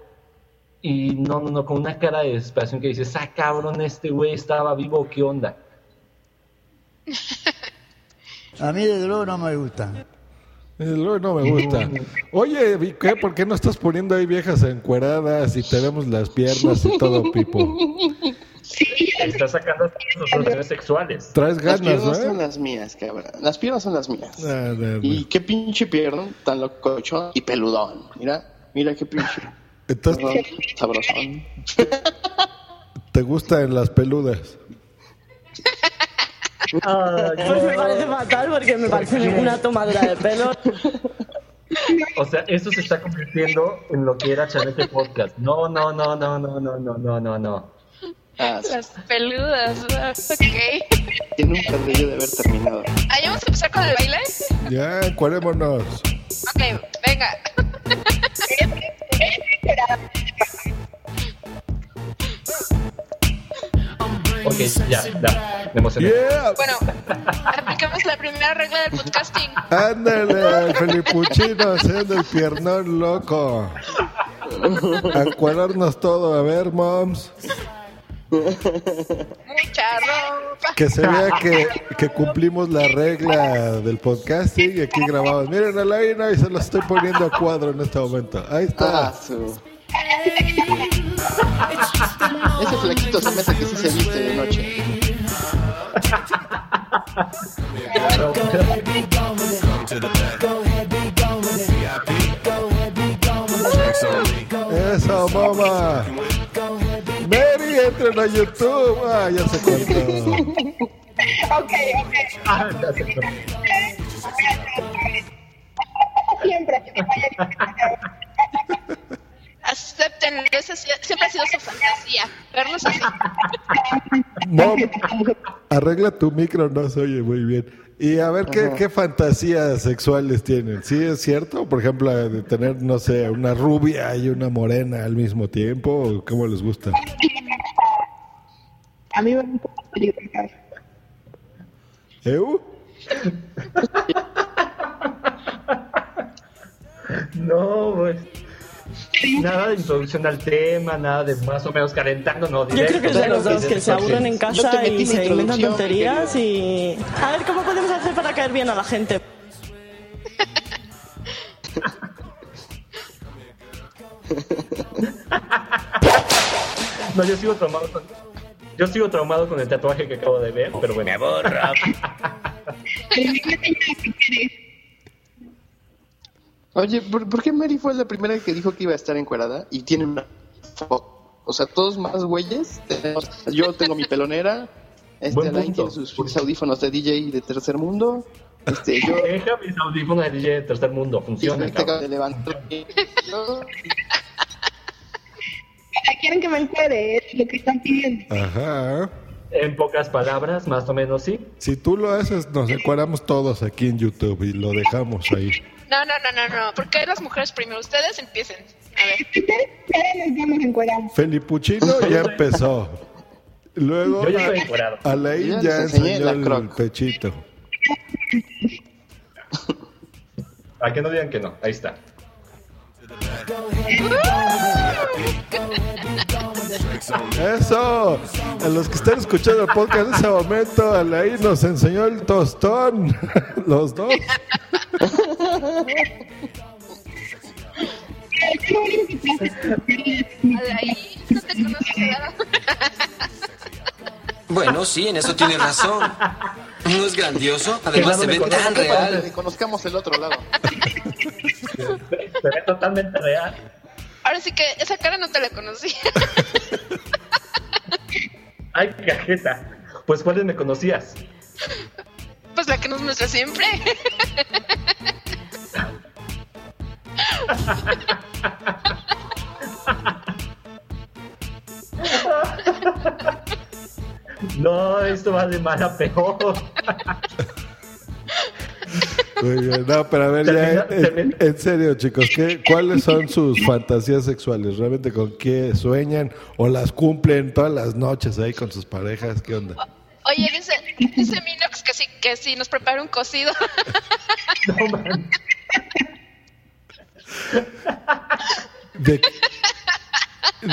y no, no, no, con una cara de desesperación que dices, ah, cabrón, este güey estaba vivo, ¿qué onda? A mí desde luego no me gusta. Desde luego no me gusta. Oye, ¿qué? ¿por qué no estás poniendo ahí viejas encueradas y tenemos las piernas y todo, Pipo? Está sacando sus relaciones sexuales. Traes Las ganas, piernas ¿no? son las mías, cabrón. Las piernas son las mías. Ah, no, Y qué pinche pierna tan locochón y peludón. Mira, mira qué pinche. Entonces, Sabrosón. ¿te gustan las peludas? Pues me parece fatal porque me parece una tomadura de pelo. O sea, eso se está convirtiendo en lo que era Chanete Podcast. No, no, no, no, no, no, no, no, no, no. Las peludas, ah, ok. Que nunca debió de haber terminado. ¿Ahí vamos a empezar con el baile? Ya, encuérémonos. Ok, venga. Ok, ya, ya, me emocioné. Bueno, aplicamos la primera regla del podcasting. Ándale, Felipuchino haciendo el piernón loco. A todo, a ver, moms. Mucha ropa. Que se vea que, que cumplimos la regla del podcasting y aquí grabamos. Miren a la Ina y se lo estoy poniendo a cuadro en este momento. Ahí está. Ah, su. Ese flaquito se me hace que sí se viste de noche. Eso, mamá. A YouTube. Ah, ya se cortó. Ok, ok. Siempre. Acepten, esa siempre ha sido su fantasía. Vernos así. Mom, arregla tu micro, no se oye muy bien. Y a ver, ¿qué, qué fantasías sexuales tienen? ¿Sí es cierto? Por ejemplo, de tener, no sé, una rubia y una morena al mismo tiempo. ¿o ¿Cómo les gusta? A mí me gusta la película. ¿Eu? No, güey. Nada de introducción al tema, nada de más o menos calentando, no. Yo creo que es de los dos que se aburren en casa y se inventan tonterías y... A ver, ¿cómo podemos hacer para caer bien a la gente? No, yo sigo con, yo sigo traumado con el tatuaje que acabo de ver, pero bueno. Me borra. Oye, ¿por, por qué Mary fue la primera que dijo que iba a estar encuerada? Y tiene una foto. O sea, todos más güeyes. tenemos- Yo tengo mi pelonera. Este Buen Alain punto. tiene sus, sus audífonos de DJ de tercer mundo. Este, yo Deja mis audífonos de DJ de tercer mundo. Funciona, este. Quieren que me encuere, es lo que están pidiendo. Ajá. En pocas palabras, más o menos sí. Si tú lo haces, nos encuadramos todos aquí en YouTube y lo dejamos ahí. No, no, no, no, no. Porque las mujeres primero. Ustedes empiecen. A ver. Ustedes ya nos encueramos. Felipuchino ya empezó. Luego Yo ya encuerado. Alain Yo ya enseñó la el croc. pechito. A que no digan que no. Ahí está. Eso, a los que están escuchando el podcast en ese momento, Alain nos enseñó el tostón, los dos. Bueno, sí, en eso tiene razón. ¿No es grandioso? Además se ve tan que real. conozcamos el otro lado. Se ve totalmente real. Ahora sí que esa cara no te la conocí. Ay, cajeta. Pues, ¿cuáles me conocías? Pues la que nos muestra siempre. No, esto va de mal a peor. Muy bien, no, pero a ver, ya, en, en serio, chicos, ¿qué, ¿cuáles son sus fantasías sexuales? ¿Realmente con qué sueñan o las cumplen todas las noches ahí con sus parejas? ¿Qué onda? Oye, dice, dice Minox que sí, que sí nos prepara un cocido. De,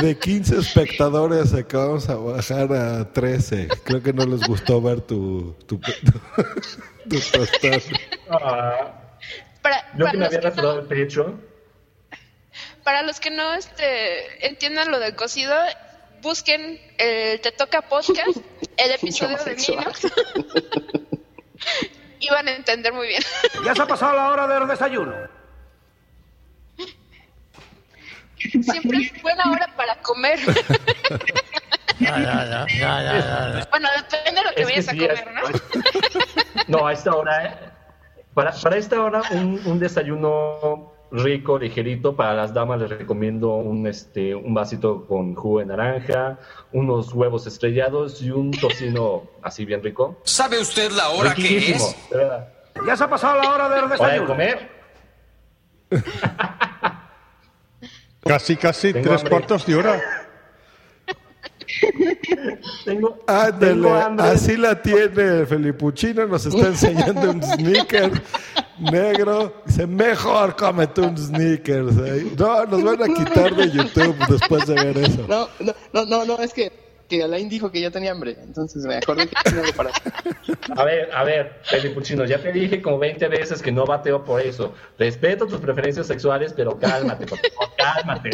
de 15 espectadores acabamos a bajar a 13. Creo que no les gustó ver tu, tu, tu tostón. Ah, Para, yo para que me los había que rasurado no, el pecho. para los que no este, entiendan lo del cocido, busquen el Te Toca Podcast, el episodio de. Minox. y van a entender muy bien. Ya se ha pasado la hora del desayuno. Siempre es buena hora para comer. Ya, ya, ya, ya, ya, ya. bueno, depende de lo que Es que vayas a comer, ¿no? No, a esta hora, eh, para, para esta hora, un, un desayuno rico, ligerito. Para las damas les recomiendo un, este, un vasito con jugo de naranja, unos huevos estrellados y un tocino así bien rico. ¿Sabe usted la hora que es? de. Ya se ha pasado la hora del ¿Hora de desayuno. comer? Casi, casi Tengo tres hambre. cuartos de hora. Tengo, Ándale, tengo hambre. así la tiene Felipuchino, nos está enseñando un sneaker negro. Dice, mejor cómete un sneakers. ¿eh? No, nos van a quitar de YouTube después de ver eso. No, no, no, no, no, es que, que Alain dijo que ya tenía hambre. Entonces me acordé que tenía para A ver, a ver, Felipuchino, ya te dije como 20 veces que no bateo por eso. Respeto tus preferencias sexuales, pero cálmate, por favor, cálmate.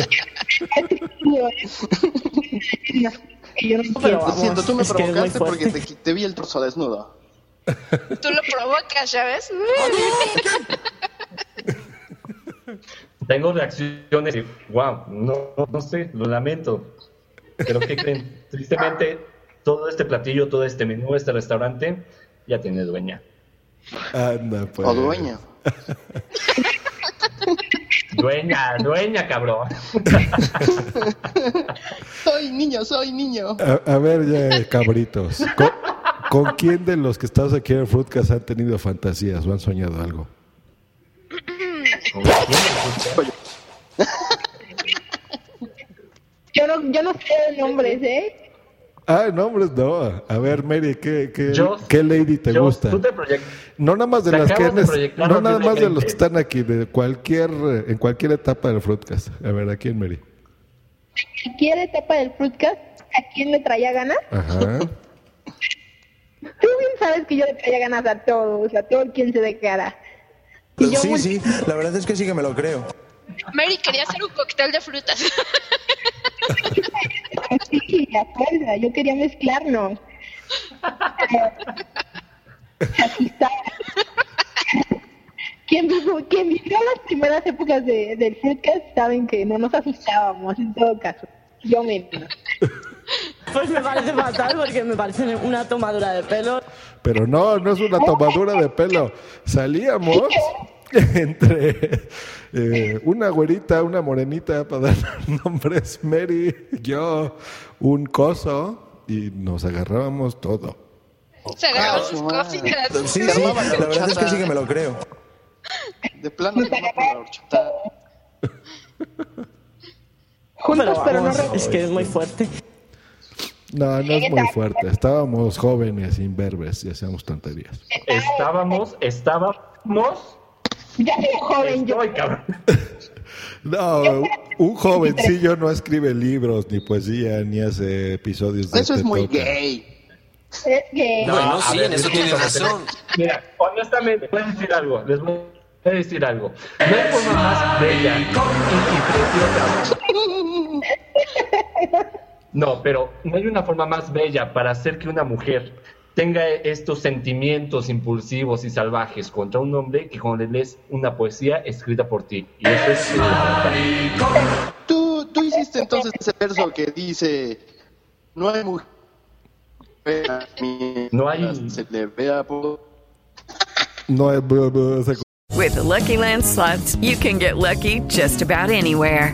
Yo no Pero Lo vamos, siento, tú me provocaste porque te, te vi el torso desnudo. Tú lo provocas, ¿ya ves? Tengo reacciones y, wow, no, no sé, lo lamento. Pero ¿qué creen? Tristemente, todo este platillo, todo este menú, este restaurante, ya tiene dueña. Anda, pues. O dueño. Dueña, dueña, cabrón. soy niño, soy niño. A, a ver, ya, cabritos. ¿Con, con quién de los que estás aquí en el Fruitcast han tenido fantasías o han soñado algo? Yo no, yo no sé de nombres, ¿eh? Ah, nombres no. A ver, Mary, ¿qué, qué, Yo- qué lady te yo- gusta? tú te proyect- No nada más de te las que de no nada más de los que están aquí, de cualquier, en cualquier etapa del Fruitcast. A ver, ¿a quién, Mary? Cualquier etapa del Fruitcast, ¿a quién le traía ganas? Ajá. Tú bien sabes que yo le traía ganas a todos, a todo quien se declara. Y yo Sí, muy- sí, la verdad es que sí que me lo creo. Mary quería hacer un cóctel de frutas. Sí, a fuerza, yo quería mezclarnos. Se asustaba. Quien, quien vivió las primeras épocas de, del Fruitcast saben que no nos asustábamos en todo caso. Yo misma. Pues me parece fatal porque me parece una tomadura de pelo. Pero no, no es una tomadura de pelo. Salíamos entre eh, una güerita, una morenita, para dar nombres, Mary, yo, un coso, y nos agarrábamos todo. Se agarró sus cositas. Sí, sí, la verdad es que sí que me lo creo. De plano, la horchata. Juntos, pero no Es que es muy fuerte. No, no es muy fuerte. Estábamos jóvenes, imberbes, y hacíamos tonterías. Estábamos, estábamos. Ya soy joven yo. Cabrón. No, un jovencillo no escribe libros, ni poesía, ni hace episodios de Eso es muy Toca. gay. Es que... Bueno, a sí, ver, en eso es tienes razón. Mira, honestamente, voy a decir algo. Les voy a decir algo. No hay forma más bella y preciosa. No, pero no hay una forma más bella para hacer que una mujer tenga estos sentimientos impulsivos y salvajes contra un hombre que cuando le lees una poesía escrita por ti. Y eso es... Tú, tú hiciste entonces ese verso que dice: No hay mujer. No hay. Se le vea por. No se- With the Lucky Land slots, you can get lucky just about anywhere.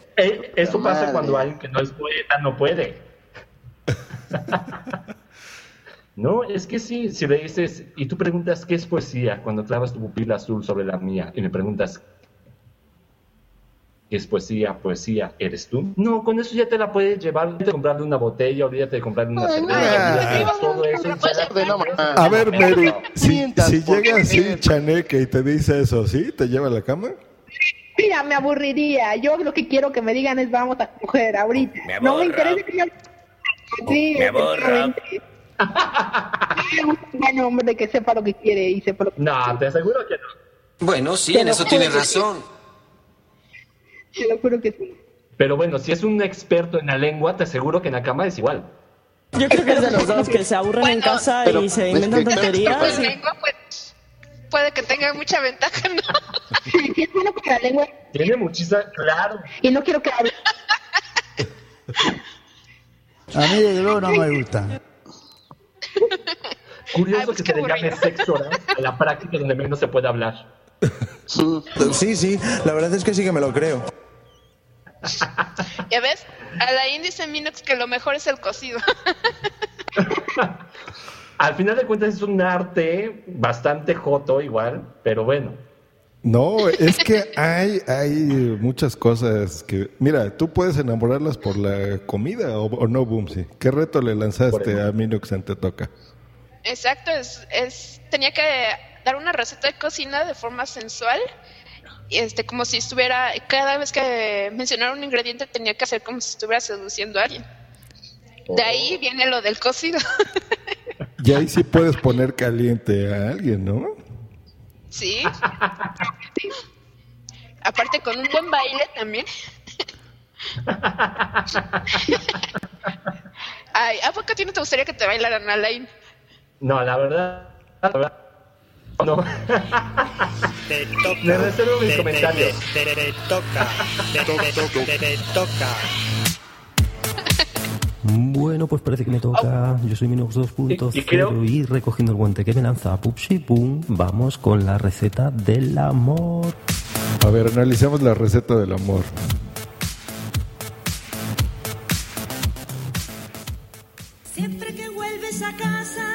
Eh, Eso pasa Madre. cuando alguien que no es poeta no puede. No, es que sí, si le dices, y tú preguntas qué es poesía cuando clavas tu pupila azul sobre la mía y me preguntas qué es poesía, poesía, ¿eres tú? No, con eso ya te la puedes llevar, olvídate de comprarle una botella, olvídate de comprarle una cerveza, todo eso. no, A ver, Mary, si, si llega así. Chaneque y te dice eso, ¿sí? ¿Te lleva a la cama? Mira, me aburriría. Yo lo que quiero que me digan es vamos a coger ahorita. Me no me interesa que yo... Sí, Me aburro. un hombre que sepa lo que quiere y sepa lo que No, te aseguro que no. Bueno, sí, Te en eso tienes razón. Te lo juro que sí. Pero bueno, si es un experto en la lengua, te aseguro que en la cama es igual. Yo creo que es de los dos que se aburren en casa pero y se inventan tonterías. Pues pues, puede que tenga mucha ventaja, ¿no? Sí, sí es bueno para la lengua Tiene muchísima, claro. y no quiero que hable. A mí desde luego no me gusta. Curioso Ay, pues que se le llame sexo oral a la práctica donde menos se puede hablar. Sí, sí, la verdad es que sí que me lo creo. Ya ves, a la dice Minox que lo mejor es el cocido. Al final de cuentas es un arte bastante joto igual, pero bueno. No, es que hay, hay muchas cosas que... Mira, tú puedes enamorarlas por la comida o, o no, Boomsy. ¿Qué reto le lanzaste a Minux en Te Toca? Exacto, es, es tenía que dar una receta de cocina de forma sensual. y Este, como si estuviera, cada vez que mencionara un ingrediente tenía que hacer como si estuviera seduciendo a alguien. De ahí viene lo del cocido. Y ahí sí puedes poner caliente a alguien, ¿no? Sí. Aparte con un buen baile también. Ay, ¿a poco a ti no te gustaría que te bailaran, Alain? No, la verdad, la verdad, no. Te toca. Me reservo mis te- comentarios. Te, te- te toca. Te, te- te- te toca. Bueno, pues parece que me toca. Ah. Yo soy Minox 2.0 y, creo... y, recogiendo el guante que me lanza Pupsi Boom, vamos con la receta del amor. A ver, analicemos la receta del amor. Siempre que vuelves a casa,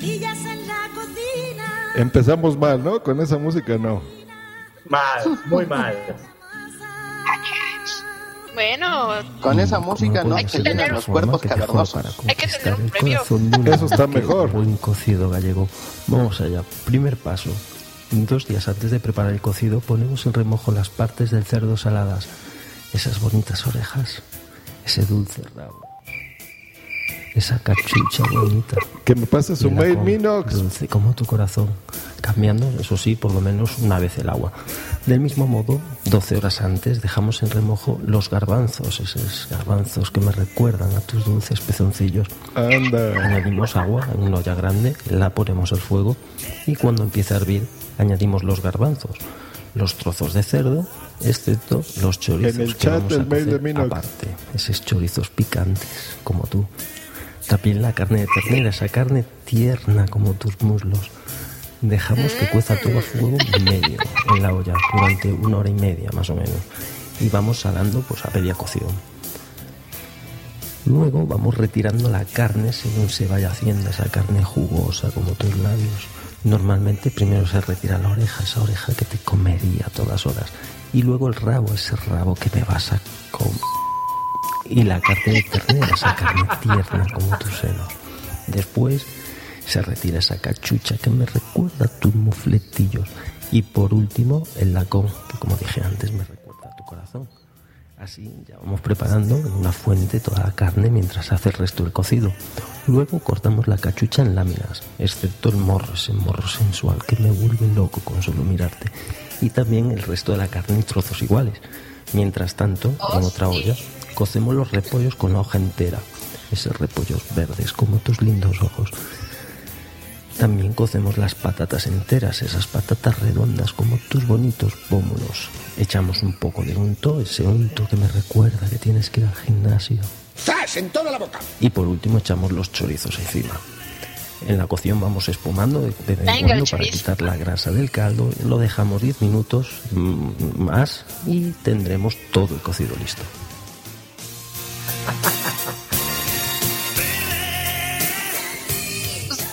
en la cocina. Empezamos mal, ¿no? Con esa música no. Mal, muy mal. Bueno, Con esa música no Hay que se llenan tener los cuerpos cavernosos. hay que tener un el premio. corazón de un Eso está mejor. Buen cocido gallego. Vamos allá. Primer paso. Dos días antes de preparar el cocido ponemos en remojo las partes del cerdo saladas. Esas bonitas orejas. Ese dulce rabo. Esa cachucha bonita. Que me pase su mail, Minox. Dulce como tu corazón. Cambiando, eso sí, por lo menos una vez el agua. Del mismo modo, 12 horas antes dejamos en remojo los garbanzos, esos garbanzos que me recuerdan a tus dulces pezoncillos. Anda. Añadimos agua en una olla grande, la ponemos al fuego y cuando empiece a hervir añadimos los garbanzos, los trozos de cerdo, excepto los chorizos En el que chat vamos a del mail de Minox. aparte, esos chorizos picantes como tú. También la carne de ternera, esa carne tierna como tus muslos. Dejamos que cueza todo a fuego medio en la olla durante una hora y media más o menos y vamos salando pues a media cocción. Luego vamos retirando la carne según se vaya haciendo esa carne jugosa como tus labios. Normalmente primero se retira la oreja, esa oreja que te comería a todas horas. Y luego el rabo, ese rabo que me vas a comer. Y la carne de ternera, esa carne tierna como tu seno. Después se retira esa cachucha que me recuerda a tus mufletillos. Y por último, el lacón, que como dije antes me recuerda a tu corazón. Así ya vamos preparando en una fuente toda la carne mientras hace el resto del cocido. Luego cortamos la cachucha en láminas, excepto el morro, ese morro sensual que me vuelve loco con solo mirarte. Y también el resto de la carne en trozos iguales. Mientras tanto, en otra olla, cocemos los repollos con la hoja entera. Esos repollos verdes como tus lindos ojos. También cocemos las patatas enteras, esas patatas redondas como tus bonitos pómulos. Echamos un poco de unto, ese unto que me recuerda que tienes que ir al gimnasio. ¡Zas! En toda la boca. Y por último echamos los chorizos encima. En la cocción vamos espumando de, de vez en Venga, el cuando para quitar la grasa del caldo. Lo dejamos 10 minutos mm, más y tendremos todo el cocido listo.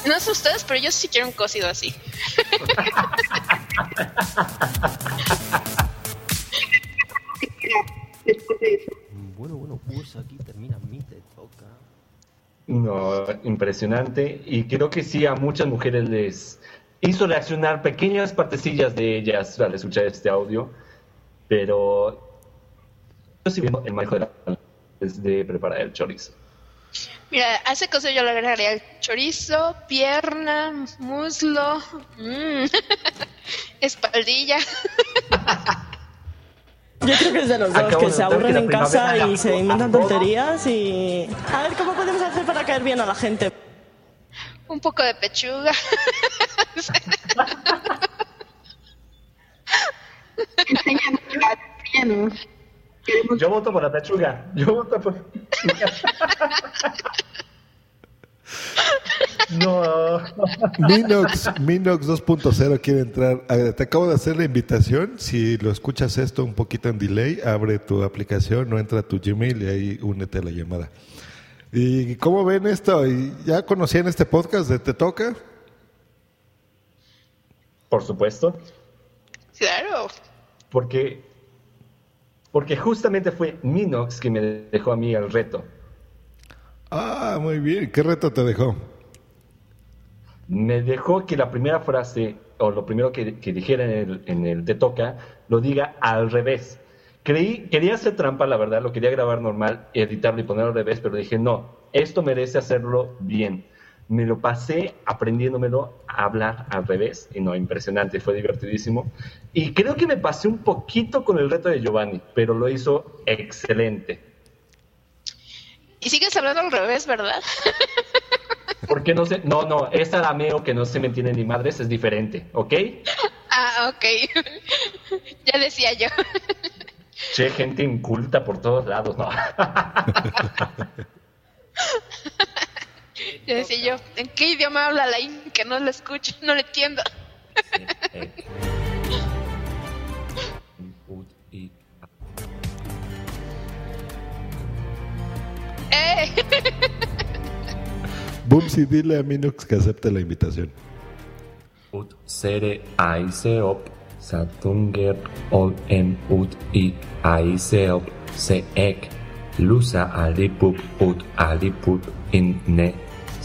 No sé ustedes, pero yo sí quiero un cocido así. Bueno, bueno, pues aquí termina mi te toca. No, impresionante. Y creo que sí a muchas mujeres les hizo reaccionar pequeñas partecillas de ellas al escuchar este audio. Pero yo sí viendo el manejo de, la- de preparar el chorizo. Mira, a ese cocido yo le agregaría el chorizo, pierna, muslo, mm, espaldilla. Yo creo que es de los dos, Acabo que se aburren que en casa y se inventan tonterías y... A ver, ¿cómo podemos hacer para caer bien a la gente? un poco de pechuga. Yo voto por la pechuga. Yo voto por. no. Minox, Minox 2.0 quiere entrar. A ver, te acabo de hacer la invitación. Si lo escuchas esto un poquito en delay, abre tu aplicación, no entra a tu Gmail y ahí únete a la llamada. ¿Y cómo ven esto? ¿Y ¿Ya conocían este podcast de Te Toca? Por supuesto. Claro. Porque. Porque justamente fue Minox que me dejó a mí el reto. Ah, muy bien. ¿Qué reto te dejó? Me dejó que la primera frase, o lo primero que, que dijera en el, en el Te Toca, lo diga al revés. Creí, quería hacer trampa, la verdad, lo quería grabar normal, editarlo y ponerlo al revés, pero dije, no, esto merece hacerlo bien. Me lo pasé aprendiéndomelo a hablar al revés, y no, impresionante, fue divertidísimo. Y creo que me pasé un poquito con el reto de Giovanni, pero lo hizo excelente. Y sigues hablando al revés, ¿verdad? Porque no sé, no, no, es arameo que no se me entiende ni madres, es diferente, ¿ok? Ah, ok. ya decía yo. Che, gente inculta por todos lados, ¿no? Ya decía yo, ¿en qué idioma habla la in que no lo escucho, no lo entiendo? ¡Eh! Bumsy, dile a Minox que acepte la invitación. ut sere aiseop satunger ol en ut i aiseop se ek lusa alipup ut alipup in ne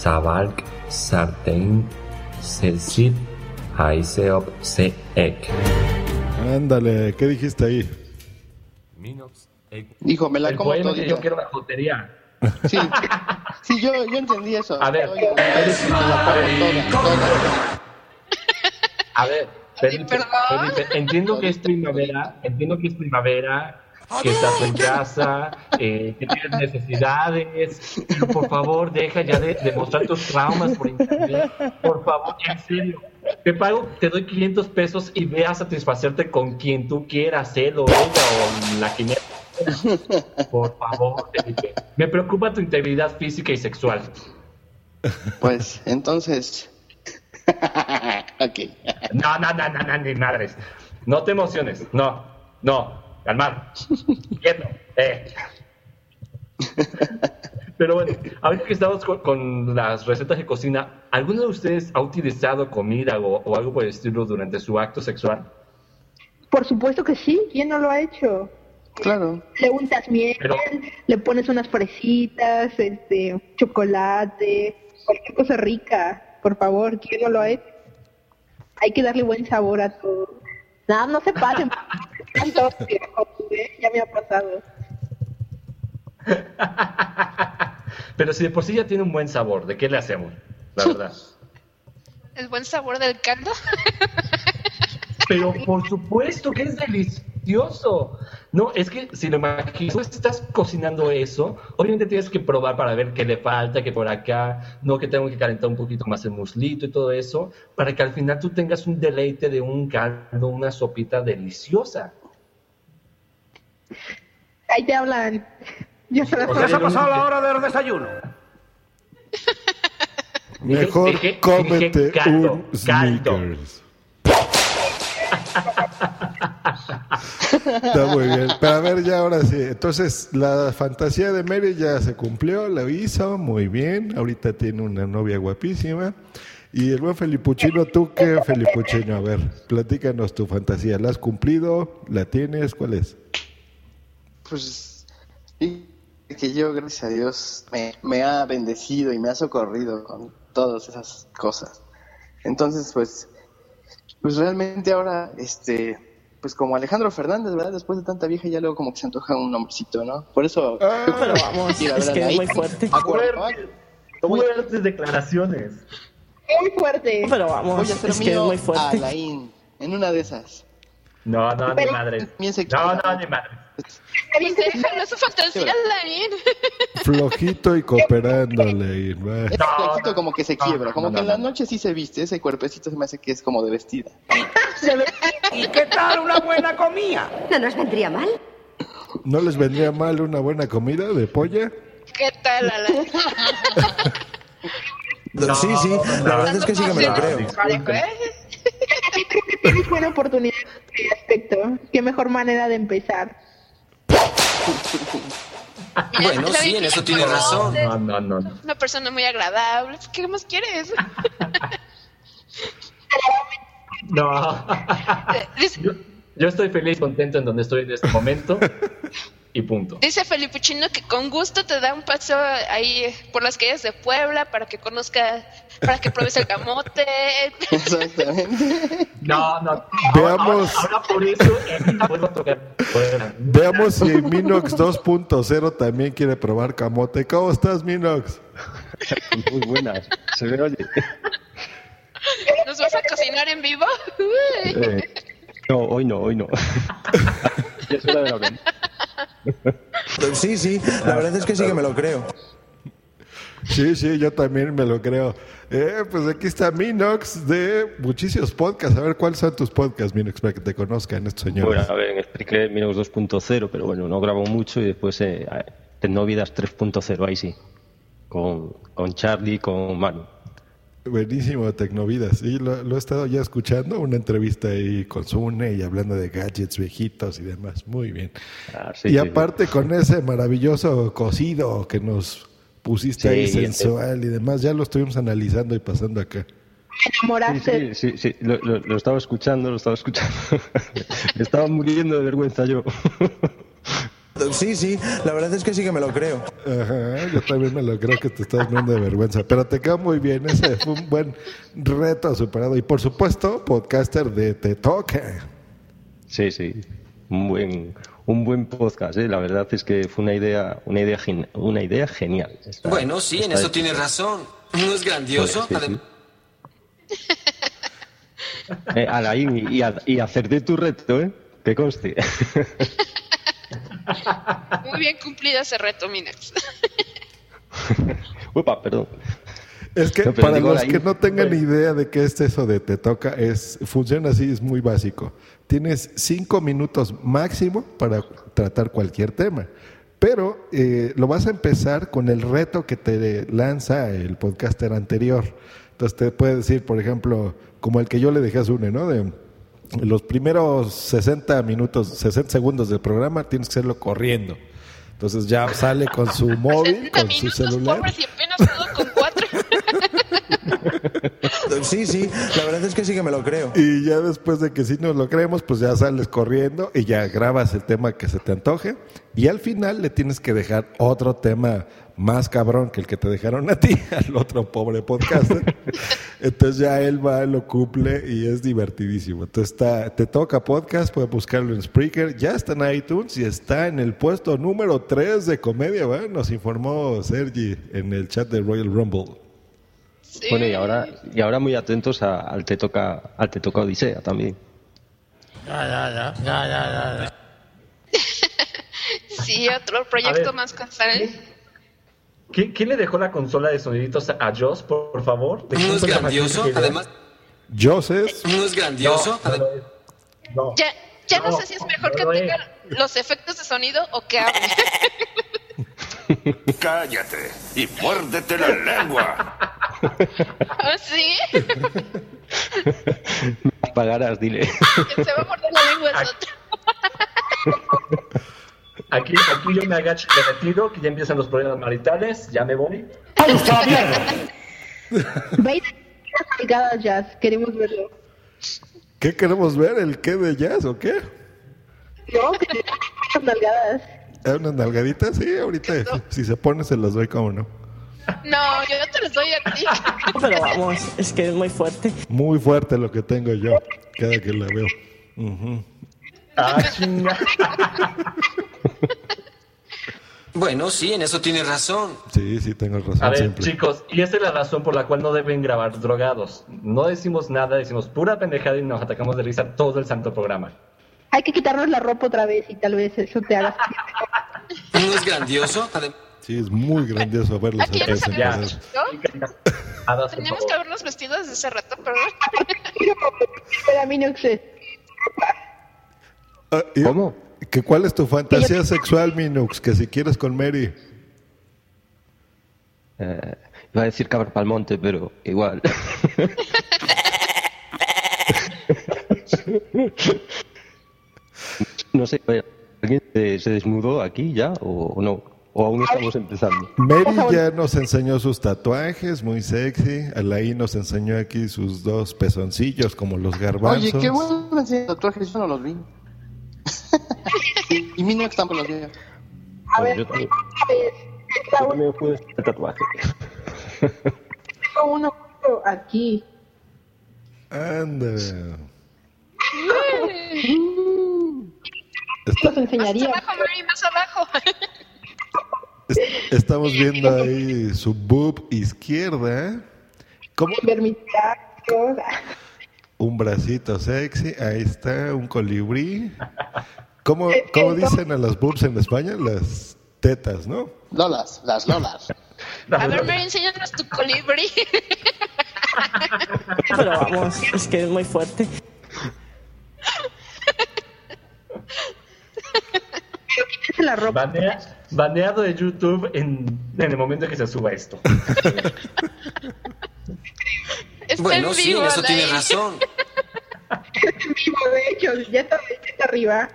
savalk sartein sesit aiseop se ek. Ándale, ¿qué dijiste ahí? Minox ek. Dijo, me la El como todo. que yo quiero la jotería. Sí, sí yo, yo entendí eso. A ver, Oye, me la como toda, toda. A ver, Felipe, perdón. Felipe, entiendo que es primavera, entiendo que es primavera, que estás en casa, eh, que tienes necesidades, pero por favor deja ya de, de mostrar tus traumas por internet, por favor, en serio. Te pago, te doy 500 pesos y ve a satisfacerte con quien tú quieras, él o ella o la que Por favor, Felipe. Me preocupa tu integridad física y sexual. Pues, entonces. ok. No, no, no, no, no, ni madres. No te emociones. No, no. Calmar. Quieto. Eh. Pero bueno, ahorita que estamos con, con las recetas de cocina, ¿alguno de ustedes ha utilizado comida o, o algo por el estilo durante su acto sexual? Por supuesto que sí, ¿quién no lo ha hecho? Claro. Le untas miel, Pero- le pones unas fresitas, este, chocolate, cualquier cosa rica, por favor, ¿quién no lo ha hecho? Hay que darle buen sabor a todo. No, no se pasen. ¿eh? Ya me ha pasado. Pero si de por sí ya tiene un buen sabor, ¿de qué le hacemos? La verdad. El buen sabor del caldo. Pero por supuesto que es delicioso. No, es que si lo imaginas, tú estás cocinando eso, obviamente tienes que probar para ver qué le falta, que por acá, no que tengo que calentar un poquito más el muslito y todo eso, para que al final tú tengas un deleite de un caldo, una sopita deliciosa. Ahí te hablan. Ya se Ya ha yo pasado la hora del desayuno. Mejor dije- dije cómete caldo, un caldo. Snickers. Está muy bien. Pero a ver, ya ahora sí. Entonces, la fantasía de Mary ya se cumplió, la hizo muy bien. Ahorita tiene una novia guapísima. Y el buen Felipuchino, ¿tú qué, Felipuchino? A ver, platícanos tu fantasía. ¿La has cumplido? ¿La tienes? ¿Cuál es? Pues, y que yo, gracias a Dios, me, me ha bendecido y me ha socorrido con todas esas cosas. Entonces, pues, pues realmente ahora, este, pues como Alejandro Fernández, ¿verdad? Después de tanta vieja ya luego como que se antoja un hombrecito, ¿no? Por eso... Pero vamos, ir a es ver a que es muy fuerte. Acuerdo, Fuertes declaraciones. Muy fuerte. Pero vamos, Voy a hacer es que es muy a fuerte. Alain, en una de esas. No, no, ni madre. No, no, ni madre. Déjalo su fantasía, Lain. Flojito y cooperándole. Ese cuerpecito como que se quiebra, como no, que en la no. noche sí se viste, ese cuerpecito se me hace que es como de vestida. ¿Y qué tal una buena comida? ¿No nos vendría mal? ¿No les vendría mal una buena comida de polla? ¿Qué tal, Alain? sí, sí, la verdad es que sí que me lo creo. Parejo. Creo que tienes buena oportunidad en ese aspecto. Qué mejor manera de empezar. Bueno, sí, en eso ¿qué tienes razón. No, no, no. no. Una persona muy agradable. ¿Qué más quieres? No. Yo, yo estoy feliz, contento en donde estoy en este momento y punto. dice Felipe Chino que con gusto te da un paseo ahí por las calles de Puebla para que conozca, para que pruebes el camote. Exactamente. No, no. Veamos. Ahora, ahora por eso vuelvo a tocar. Veamos si Minox 2.0 también quiere probar camote. ¿Cómo estás, Minox? Muy buenas. Se ve, oye. ¿Nos vas a cocinar en vivo? Eh, no, hoy no, hoy no. ya es hora de la broma. Pues sí, sí, la verdad es que sí que me lo creo. Sí, sí, yo también me lo creo. Eh, pues aquí está Minox de muchísimos podcasts. A ver, ¿cuáles son tus podcasts, Minox, para que te conozcan estos Bueno, señores? a ver, Spreaker Minox 2.0, pero bueno, no grabo mucho y después eh, Tecnovidas 3.0, ahí sí. Con, con Charlie, con Manu. Buenísimo, Tecnovidas. Sí, lo, lo he estado ya escuchando, una entrevista ahí con Sune y hablando de gadgets viejitos y demás. Muy bien. Ah, sí, y sí, aparte con ese maravilloso cocido que nos pusiste Sí, ahí y sensual y demás, ya lo estuvimos analizando y pasando acá. enamoraste. Sí, sí, sí, Lo, lo- lo estaba escuchando, lo estaba escuchando. Me estaba muriendo de vergüenza yo. Sí, sí, la verdad es que sí que me lo creo. Ajá, yo también me lo creo que te estás viendo de vergüenza, pero te quedó muy bien, ese fue un buen reto superado. Y por supuesto, podcaster de Te Toca. Sí, sí. Un buen, un buen podcast, ¿eh? La verdad es que fue una idea, una idea, una idea genial. Está- Bueno, sí, en eso tienes razón. ¿No es grandioso? Sí, Eh, Alain, y, a- y acerté tu reto, ¿eh? Que conste. Muy bien cumplido ese reto, Minax. Upa, perdón. Es que No, para los ahí- que no tengan idea de qué es eso de Te Toca, es, funciona así, es muy básico. Tienes cinco minutos máximo para tratar cualquier tema. Pero eh, lo vas a empezar con el reto que te lanza el podcaster anterior. Entonces te puede decir, por ejemplo, como el que yo le dejé a Zune, ¿no? De los primeros 60 minutos, 60 segundos del programa tienes que hacerlo corriendo. Entonces ya sale con su móvil, con su celular. Pobres y apenas pudo con cuatro. Sí, sí, la verdad es que sí que me lo creo. Y ya después de que sí nos lo creemos, pues ya sales corriendo y ya grabas el tema que se te antoje. Y al final le tienes que dejar otro tema más cabrón que el que te dejaron a ti, al otro pobre podcaster. Entonces ya él va, lo cumple y es divertidísimo. Entonces está, te toca podcast, puedes buscarlo en Spreaker, ya está en iTunes y está en el puesto número 3 de comedia, ¿va? Nos informó Sergi en el chat de Royal Rumble. Bueno, y ahora, y ahora muy atentos a- al te toca, al te toca Odisea también. Ya, ya, ya, ya, ya, ya, ya. Sí, otro proyecto ver. más constante. ¿Quién, quién le dejó la consola de soniditos a Joss, por, por favor? ¿De ¿No es grandioso? Además, ¿no es grandioso? No, es. No. Ya, ya no, No, sé si es mejor no que es. tenga los efectos de sonido o que hable. Cállate y muérdete la lengua. ¿Ah, ¿Sí? Pagarás, dile. Se va a morder la lengua es otro. Aquí, aquí yo me agacho y me retiro, que ya empiezan los problemas maritales, ya me voy. Veinte picadas jazz, queremos verlo. ¿qué queremos ver? ¿El qué de jazz o qué? No, que te nalgadas. ¿Eh, ¿Unas nalgaditas? Sí, ahorita si se pone se las doy, como no. No, yo no te los doy a ti. Pero vamos, es que es muy fuerte. Muy fuerte lo que tengo yo cada que la veo. Ujú. Ah, chinga. Bueno, sí, en eso tienes razón. Sí, sí, tengo razón A ver, siempre. chicos, y esa es la razón por la cual no deben grabar drogados. No decimos nada, decimos pura pendejada y nos atacamos de risa todo el santo programa. Hay que quitarnos la ropa otra vez y tal vez eso te haga sentir ¿No es grandioso? Sí, es muy grandioso verlos Aquí ya a nos habíamos por Teníamos que habernos vestido desde hace rato, perdón. Pero a mí no sé. Ah, ¿Cómo? ¿Que ¿Cuál es tu fantasía sexual, Minux? Que si quieres con Mary. Eh, iba a decir cabra pa'l monte, pero igual. no sé, ¿alguien se, se desnudó aquí ya o, o no? ¿O aún estamos empezando? Mary ya nos enseñó sus tatuajes, muy sexy. Alain nos enseñó aquí sus dos pezoncillos, como los garbanzos. Oye, qué bueno enseñar tatuajes, yo no los vi. y, y mi Nex tampoco los vi. A ver, yo también, yo también pude el tatuaje. Tengo uno aquí. Anda. Los enseñaría. Más abajo, Mary, más abajo. Es- Estamos viendo ahí su boob izquierda. ¿Cómo? Un bracito sexy. Ahí está, un colibrí. ¿Cómo, cómo dicen a las boobs en España? Las tetas, ¿no? Lolas, las Lolas. A ver, Mary, enséñanos tu colibrí. Pero vamos, es que es muy fuerte. La ropa. Banea- baneado de YouTube en, en el momento en que se suba esto. Está Bueno, en sí, vivo, en eso tienes razón. En vivo, de hecho, ya está, ya está arriba.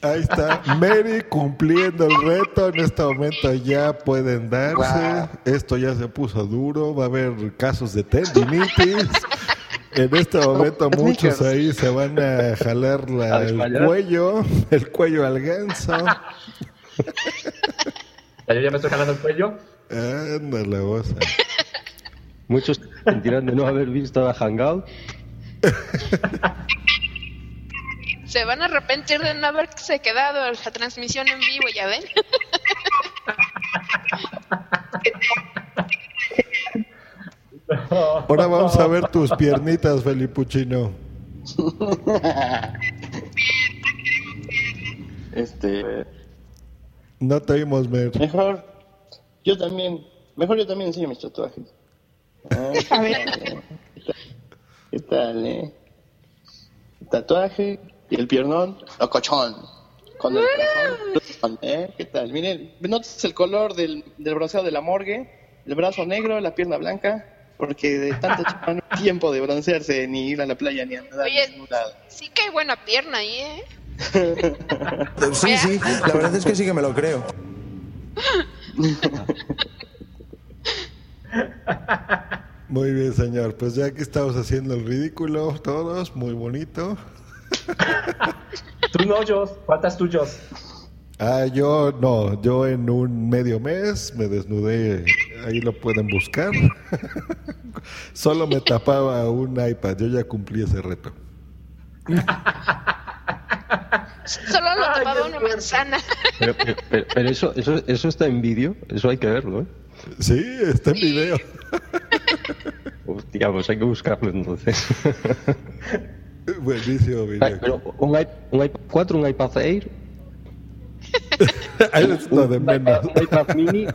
Ahí está, Mary cumpliendo el reto. En este momento ya pueden darse. Wow. Esto ya se puso duro. Va a haber casos de tendinitis. En este momento muchos sneakers. ahí se van a jalar la- A el cuello, el cuello al ganso. Ya yo ya me estoy jalando el cuello. Ándale, vos. Muchos se sentirán de no haber visto a Hangout. Se van a arrepentir de no haberse quedado en la transmisión en vivo, ya ven. Ahora vamos a ver tus piernitas, Felipuchino. Este, No te vimos, Mer. mejor, yo también, mejor yo también enseño mis tatuajes. Ah, A ver. ¿Qué tal, eh? Tatuaje y el piernón, locochón. Con el corazón, ¿eh? ¿Qué tal? Miren, ¿notas el color del, del bronceado de la morgue? El brazo negro, la pierna blanca, porque de tanto no hay tiempo de broncearse, ni ir a la playa, ni a nadar Oye, en ningún lado. sí que hay buena pierna ahí, ¿eh? Sí, sí, la verdad es que sí que me lo creo. Muy bien, señor. Pues ya que estamos haciendo el ridículo todos, muy bonito. Tú no, Jos. ¿Cuántas tuyos? Ah, yo no, yo en un medio mes me desnudé, ahí lo pueden buscar. Solo me tapaba un iPad, yo ya cumplí ese reto. Solo lo tapaba una manzana. Pero- pero eso, eso, eso está en vídeo, eso hay que verlo, ¿eh? Sí, está en video. Hostia, pues hay que buscarlo entonces. Buenísimo Ay, video. pero un, iPad 4, un iPad Air, Ahí es lo de un menos. iPad, un iPad mini.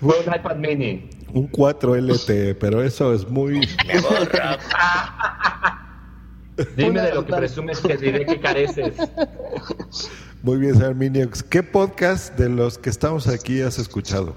Fue un iPad mini. Un 4 LTE, pero eso es muy... Dime de lo que presumes que diré que careces. Muy bien, señor Miniox. ¿Qué podcast de los que estamos aquí has escuchado?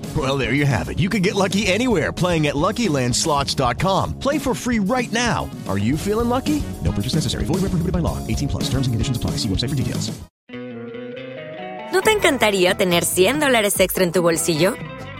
Well, there you have it. You can get lucky anywhere playing at LuckyLandSlots.com. Play for free right now. Are you feeling lucky? No purchase necessary. Void where prohibited by law. 18 plus. Terms and conditions apply. See website for details. ¿No te encantaría tener 100 dólares extra en tu bolsillo?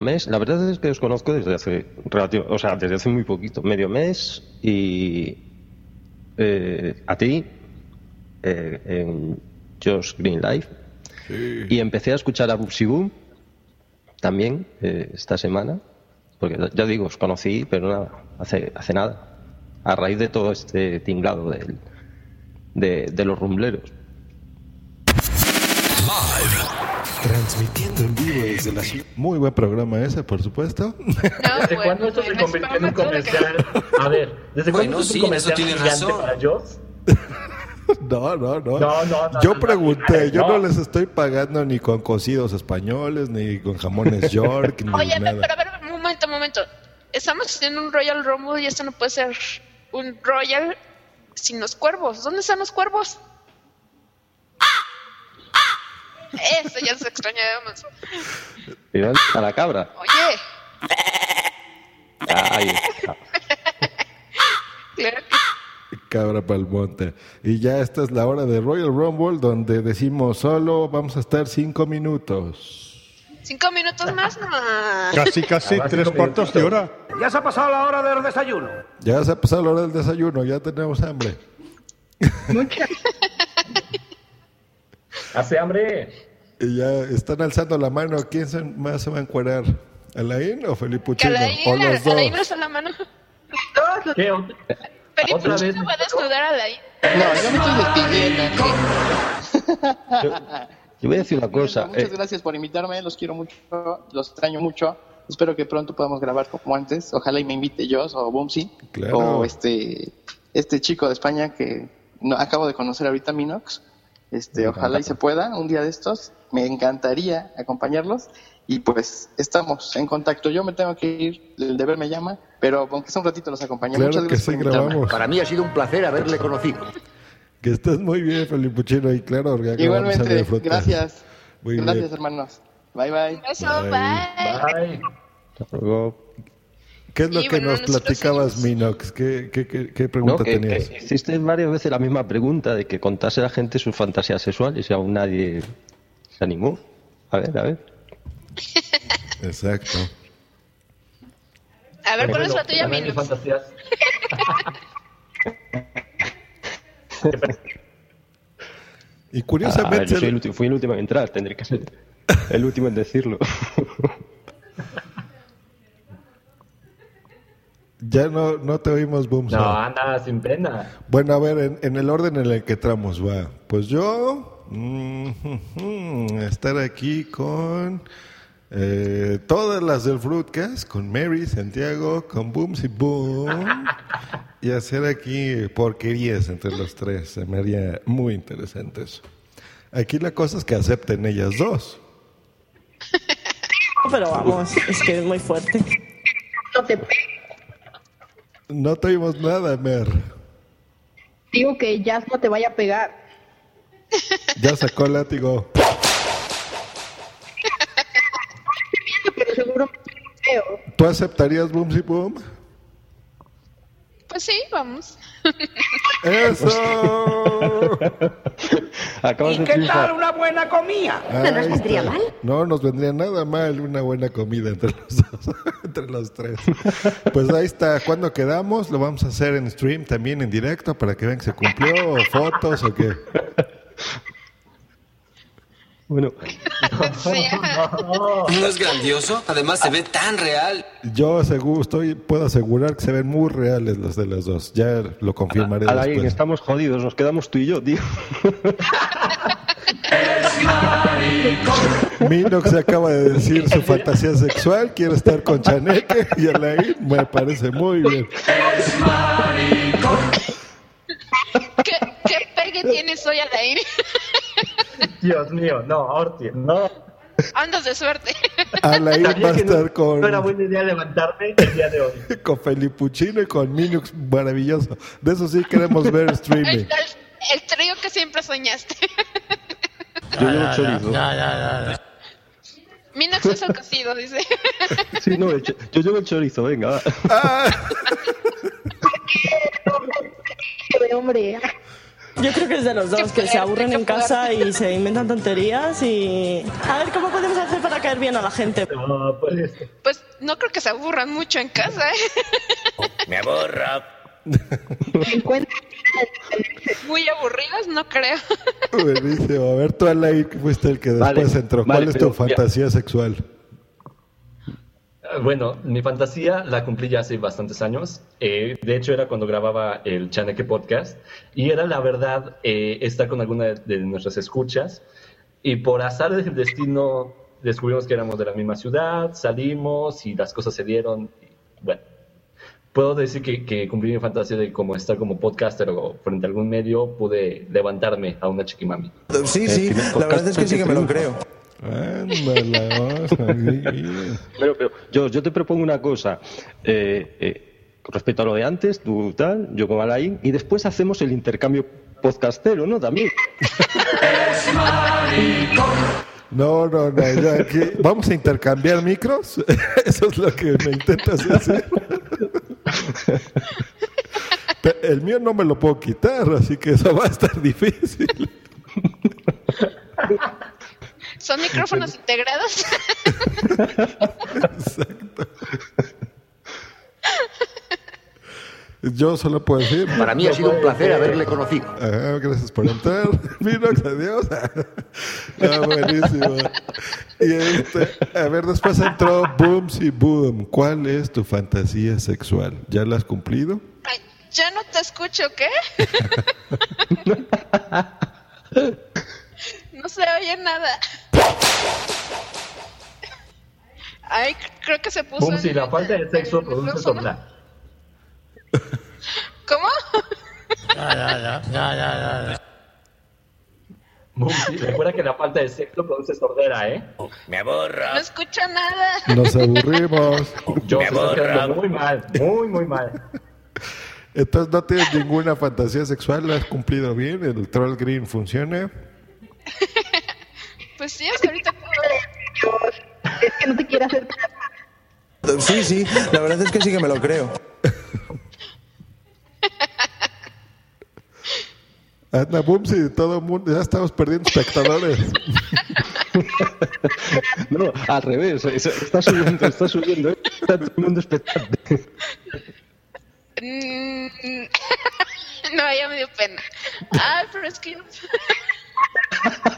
Mes. La verdad es que os conozco desde hace relativo, o sea, desde hace muy poquito, medio mes y eh, a ti eh, en Josh Green Life y empecé a escuchar a Bubsy Boom también eh, esta semana porque ya digo os conocí pero nada hace hace nada a raíz de todo este tinglado del- de, de los rumbleros Transmitiendo en vivo desde la ciudad. Muy buen programa ese, por supuesto. ¿Desde cuándo esto se convirtió en un comercial? A ver, ¿desde cuándo Bueno, esto es sí, un en comercial eso tiene gigante razón. para Joss? No, no, no. No, no, no, yo no, pregunté, no, yo no no. les estoy pagando ni con cocidos españoles, ni con jamones York, ni Oye, nada. pero a ver, un momento, un momento. Estamos haciendo un Royal Rumble y esto no puede ser un Royal sin los cuervos. ¿Dónde están los cuervos? Eso ya se extrañábamos. ¿Y dónde está la cabra? Oye, Ahí está. claro que Cabra pa'l monte. Y ya esta es la hora de Royal Rumble, donde decimos solo vamos a estar cinco minutos. cinco minutos más, no. Casi, casi tres cuartos de hora. Ya se ha pasado la hora del desayuno. Ya se ha pasado la hora del desayuno, ya tenemos hambre. ¿Hace hambre? Y ya están alzando la mano. ¿Quién se- más se va a encuerar? ¿Alain o Felipe Uchino? Alain, O los dos. Alain alza la mano. ¿Qué? Felipe ¿Otra vez? Uchino va a desnudar a Alain. No, yo me estoy despidiendo. Yo, yo voy a decir una cosa. Muchas eh, gracias por invitarme, los quiero mucho, los extraño mucho. Espero que pronto podamos grabar como antes. Ojalá y me invite yo o Bumsy Claro. o este este chico de España que no, acabo de conocer ahorita Minox. Este, Me ojalá encanta. y se pueda un día de estos. Me encantaría acompañarlos y pues estamos en contacto. Yo me tengo que ir, el deber me llama, pero aunque sea un ratito los acompaño. Claro Muchas que gracias sí, por invitarme. grabamos. Para mí ha sido un placer haberle conocido. Que estés muy bien, Felipuchino, y claro, Igualmente, gracias. Muy gracias, bien. hermanos. Bye bye. Eso, Bye. bye. hasta luego. ¿Qué es lo Y que bueno, nos platicabas, seguimos. Minox? ¿Qué, qué, qué, qué pregunta No, que, tenías? que hiciste varias veces la misma pregunta de que contase a la gente sus fantasías sexuales y aún nadie se animó. A ver, a ver. Exacto. A ver, ¿cuál es la tuya, Minux? fantasías. Y Ah, a curiosamente, ver, yo soy el último- fui el último en entrar, tendré que ser el último en decirlo. ya no, no te oímos, Boom. No, anda sin pena. Bueno, a ver, en, en el orden en el que entramos, va. Pues yo, mm, estar aquí con eh, todas las del Fruitcast, con Mary, Santiago, con Booms y Boom, y hacer aquí porquerías entre los tres. Se me haría muy interesante eso. Aquí la cosa es que acepten ellas dos. Pero vamos, es que es muy fuerte. No te No te oímos nada, Mer. digo que Jazz no te vaya a pegar. Ya sacó el látigo. Pero seguro me feo. ¿Tú aceptarías Booms y Boom? Pues sí, vamos. ¡Eso! Acabas de triunfar. una buena comida? Ahí está. No nos vendría nada mal una buena comida entre los dos, entre los tres. Pues ahí está. ¿Cuándo quedamos? Lo vamos a hacer en stream también en directo para que vean que se cumplió o fotos o qué. Bueno, ¿No es grandioso? Además se ve tan real. Yo asegu- estoy, puedo asegurar que se ven muy reales los de las dos. Ya lo confirmaré Alain, después. estamos jodidos, nos quedamos tú y yo, tío. Minox se acaba de decir su fantasía sexual, quiere estar con Chaneque y Alain me parece muy bien. ¿Qué, qué pegue tienes hoy, Alain? Dios mío, no, Orti, no. Andas de suerte. Alain va a que no- estar con, No era buena idea levantarme el día de hoy. con Felipuchino y con Minux, maravilloso. De eso sí queremos ver El, streaming. el- el trío que siempre soñaste. Yo llevo chorizo. Minox es el cocido, dice. Sí, no, el cho- yo llevo el chorizo, venga. De hombre. Yo creo que es de los dos, que se aburren en casa y se inventan tonterías y... A ver, ¿cómo podemos hacer para caer bien a la gente? No, pues, Pues no creo que se aburran mucho en casa, ¿eh? Me aborra. Muy aburridas, no creo. Buenísimo. A ver, tú, Alain, que fuiste el que después Vale, entró. vale, ¿Cuál es pero tu fantasía sexual? Eh, Bueno, mi fantasía la cumplí ya hace bastantes años. Eh, de hecho, era cuando grababa el Chaneque Podcast. Y era, la verdad, eh, estar con alguna de, de nuestras escuchas. Y por azar del destino, descubrimos que éramos de la misma ciudad, salimos y las cosas se dieron. y, bueno, puedo decir que, que cumplí mi fantasía de como estar como podcaster o frente a algún medio, pude levantarme a una chiquimami. Sí, sí, la verdad es que sí que me lo creo. Pero, pero yo, yo te propongo una cosa. Eh, eh, respecto a lo de antes, tú tal, yo con Alain, y después hacemos el intercambio podcastero, ¿no? También. No, no, no. ya aquí- Vamos a intercambiar micros. Eso es lo que me intentas. Pe- El mío no me lo puedo quitar, así que eso va a estar difícil. ¿Son micrófonos integrados? Yo solo puedo decir. Para mí ha sido un placer haberle conocido. Ajá, gracias por entrar. Minox, adiós. Ah, buenísimo. Y este, a ver, después entró Booms y Boom. ¿Cuál es tu fantasía sexual? ¿Ya la has cumplido? Ay, yo no te, es- escucho, ¿qué? no se oye nada. Ay, creo que se puso. Si la falta de sexo produce sordera. ¿Cómo? Ya, ya, ya, ya, ya, ya. Boom, si recuerda que la falta de sexo produce sordera, ¿eh? Me aborra. No escucho nada. Nos aburrimos. Yo está quedando muy mal, muy, muy mal. Entonces no tienes ninguna fantasía sexual, lo has cumplido bien, el troll green funciona. Pues sí, hasta ahorita. Es que no te quiere hacer Sí, sí, la verdad es que sí que me lo creo. Anda, boom, si todo el mundo, ya estamos perdiendo espectadores. No, al revés, es- está subiendo, está subiendo, ¿eh? está todo el mundo expectante. Mm, No, ya me dio pena. Ay, pero es que yo... ¡Ay, usted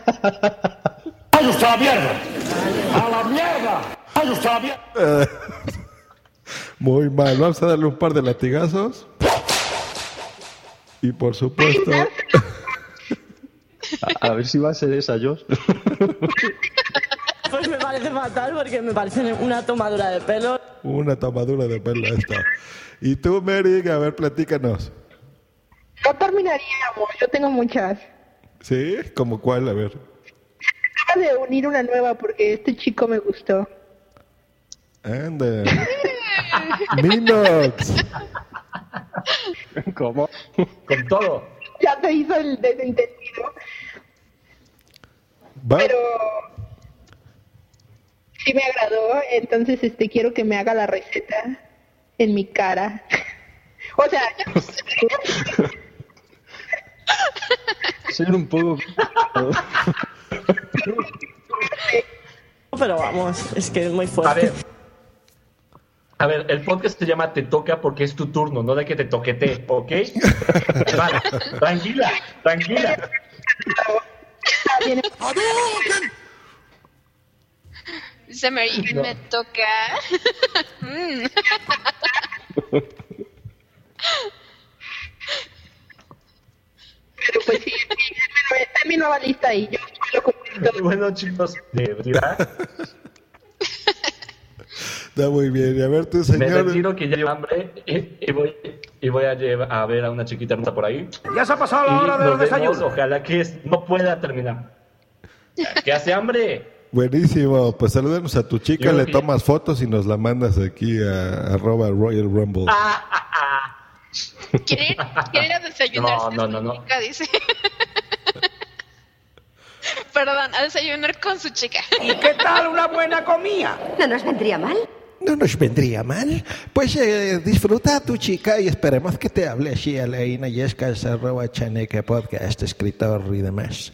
a la mierda! ¡A la mierda! ¡Ay, usted a la mierda! Muy mal, vamos a darle un par de latigazos. Y por supuesto, A, a ver si va a ser esa, Josh. Pues me parece fatal porque me parece una tomadura de pelo. una tomadura de pelo esta. Y tú, Mary, a ver, platícanos. No terminaríamos, yo tengo muchas. ¿Sí? ¿Como cuál? A ver. Acaba de unir una nueva porque este chico me gustó. Anda. Minox. ¿Cómo? Con todo. Ya se hizo el desentendido, Va- pero sí me agradó, entonces este quiero que me haga la receta en mi cara. O sea, Ser un poco... Pero vamos, es que es muy A fuerte. ver. A ver, el podcast se llama Te toca porque es tu turno, no de que te toquete, ¿ok? Vale, tranquila, tranquila. Dice Mary, No. me toca. Pero pues sí, sí, pero está en mi nueva lista y yo lo cumplí. Bueno, chicos, de retirar. Está muy bien. Y a ver, tú, Me señor. retiro que ya llevo hambre y, y voy, y voy a, llevar, a ver a una chiquita hermosa por ahí. Ya se ha pasado la hora de nos los vemos, desayunos. Ojalá que es- no pueda terminar. ¿Qué hace hambre? Buenísimo. Pues salúdanos a tu chica, Yo le que- tomas fotos y nos la mandas aquí a arroba Royal Rumble. ¿Quiere ir, quiere ir a desayunar? No, no, no, no. Chica, dice. Perdón, a desayunar con su chica. ¿Y qué tal una buena comida? ¿No nos vendría mal? No nos vendría mal. Pues eh, disfruta a tu chica y esperemos que te hable así a la Yescas, arroba chaneque podcast, escritor y demás.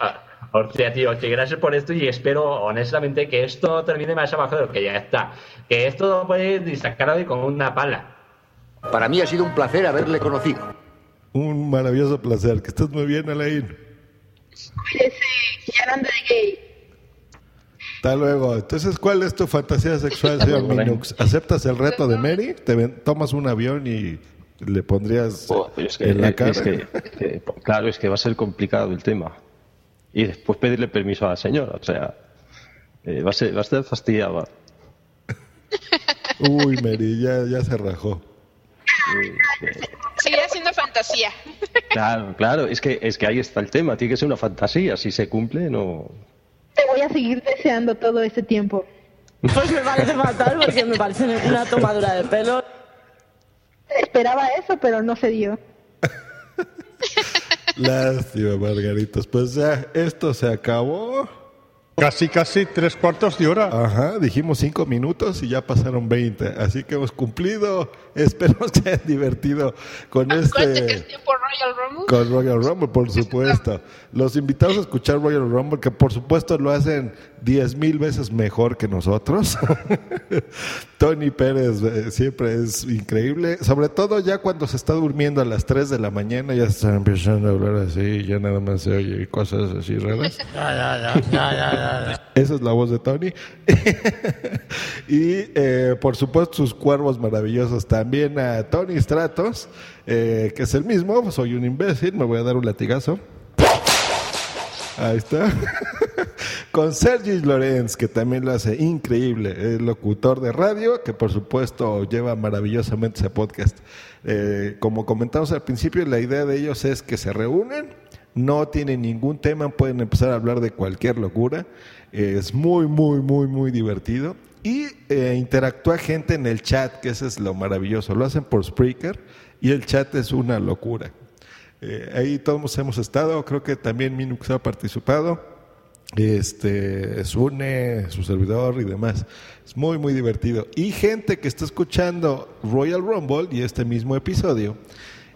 Ah, O sea, tío, que gracias por esto y espero honestamente que esto termine más abajo de lo que ya está. Que esto lo puedes sacar hoy con una pala. Para mí ha sido un placer haberle conocido. Un maravilloso placer. Que estés muy bien, Alain. Hasta luego. Entonces, ¿cuál es tu fantasía sexual, señor. Minux? ¿Aceptas el reto de Mary? ¿Te ven- tomas un avión y le pondrías Oh, pero es que, en la cara? es que- que- claro, es que va a ser complicado el tema. Y después pedirle permiso a la señora, o sea, eh, va, a ser, va a estar fastidiada. Uy, Mary, ya, ya se rajó. Seguirá siendo fantasía. Claro, claro, es que, es que ahí está el tema, tiene que ser una fantasía, si se cumple, no... Te voy a seguir deseando todo este tiempo. Pues me parece fatal porque me parece una tomadura de pelo. Esperaba eso, pero no se dio. Lástima, Margaritos. Pues ya, esto se acabó. Casi, casi tres cuartos de hora. Ajá, dijimos cinco minutos y ya pasaron 20. Así que hemos cumplido. Esperemos que hayan divertido con Acuérdate que este. es tiempo Royal Rumble. Con Royal Rumble, por supuesto. Los invitados a escuchar Royal Rumble, que por supuesto lo hacen diez mil veces mejor que nosotros. Tony Pérez eh, siempre es increíble, sobre todo ya cuando se está durmiendo a las 3 de la mañana, ya se están empezando a hablar así, ya nada más se oye cosas así raras. Esa es la voz de Tony. y eh, por supuesto sus cuervos maravillosos también a Tony Stratos, eh, que es el mismo, soy un imbécil, me voy a dar un latigazo. Ahí está. Con Sergi Lorenz, que también lo hace increíble. Es locutor de radio, que por supuesto lleva maravillosamente ese podcast. Eh, como comentamos al principio, la idea de ellos es que se reúnen, no tienen ningún tema, pueden empezar a hablar de cualquier locura. es muy, muy, muy, muy divertido. Y eh, interactúa gente en el chat, que eso es lo maravilloso. Lo hacen por Spreaker y el chat es una locura. Eh, ahí todos hemos estado, creo que también Minux ha participado, este, Sune, su servidor y demás. Es muy, muy divertido. Y gente que está escuchando Royal Rumble y este mismo episodio,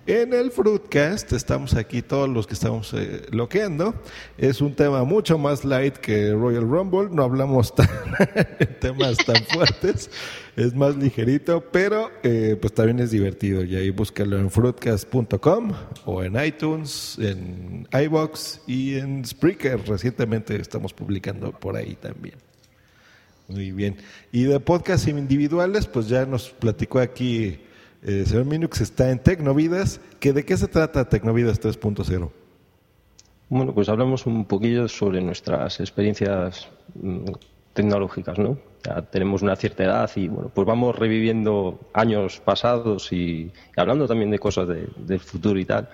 en el Fruitcast, estamos aquí todos los que estamos eh, loqueando. Es un tema mucho más light que Royal Rumble. No hablamos tan, temas tan fuertes. Es más ligerito, pero eh, pues también es divertido. Y ahí búscalo en fruitcast.com o en iTunes, en iBox y en Spreaker. Recientemente estamos publicando por ahí también. Muy bien. Y de podcasts individuales, pues ya nos platicó aquí eh, señor Minux está en Tecnovidas. ¿Que ¿De qué se trata Tecnovidas 3.0? Bueno, pues hablamos un poquillo sobre nuestras experiencias mm, tecnológicas, ¿no? Ya tenemos una cierta edad y, bueno, pues vamos reviviendo años pasados y, hablando también de cosas del futuro y tal,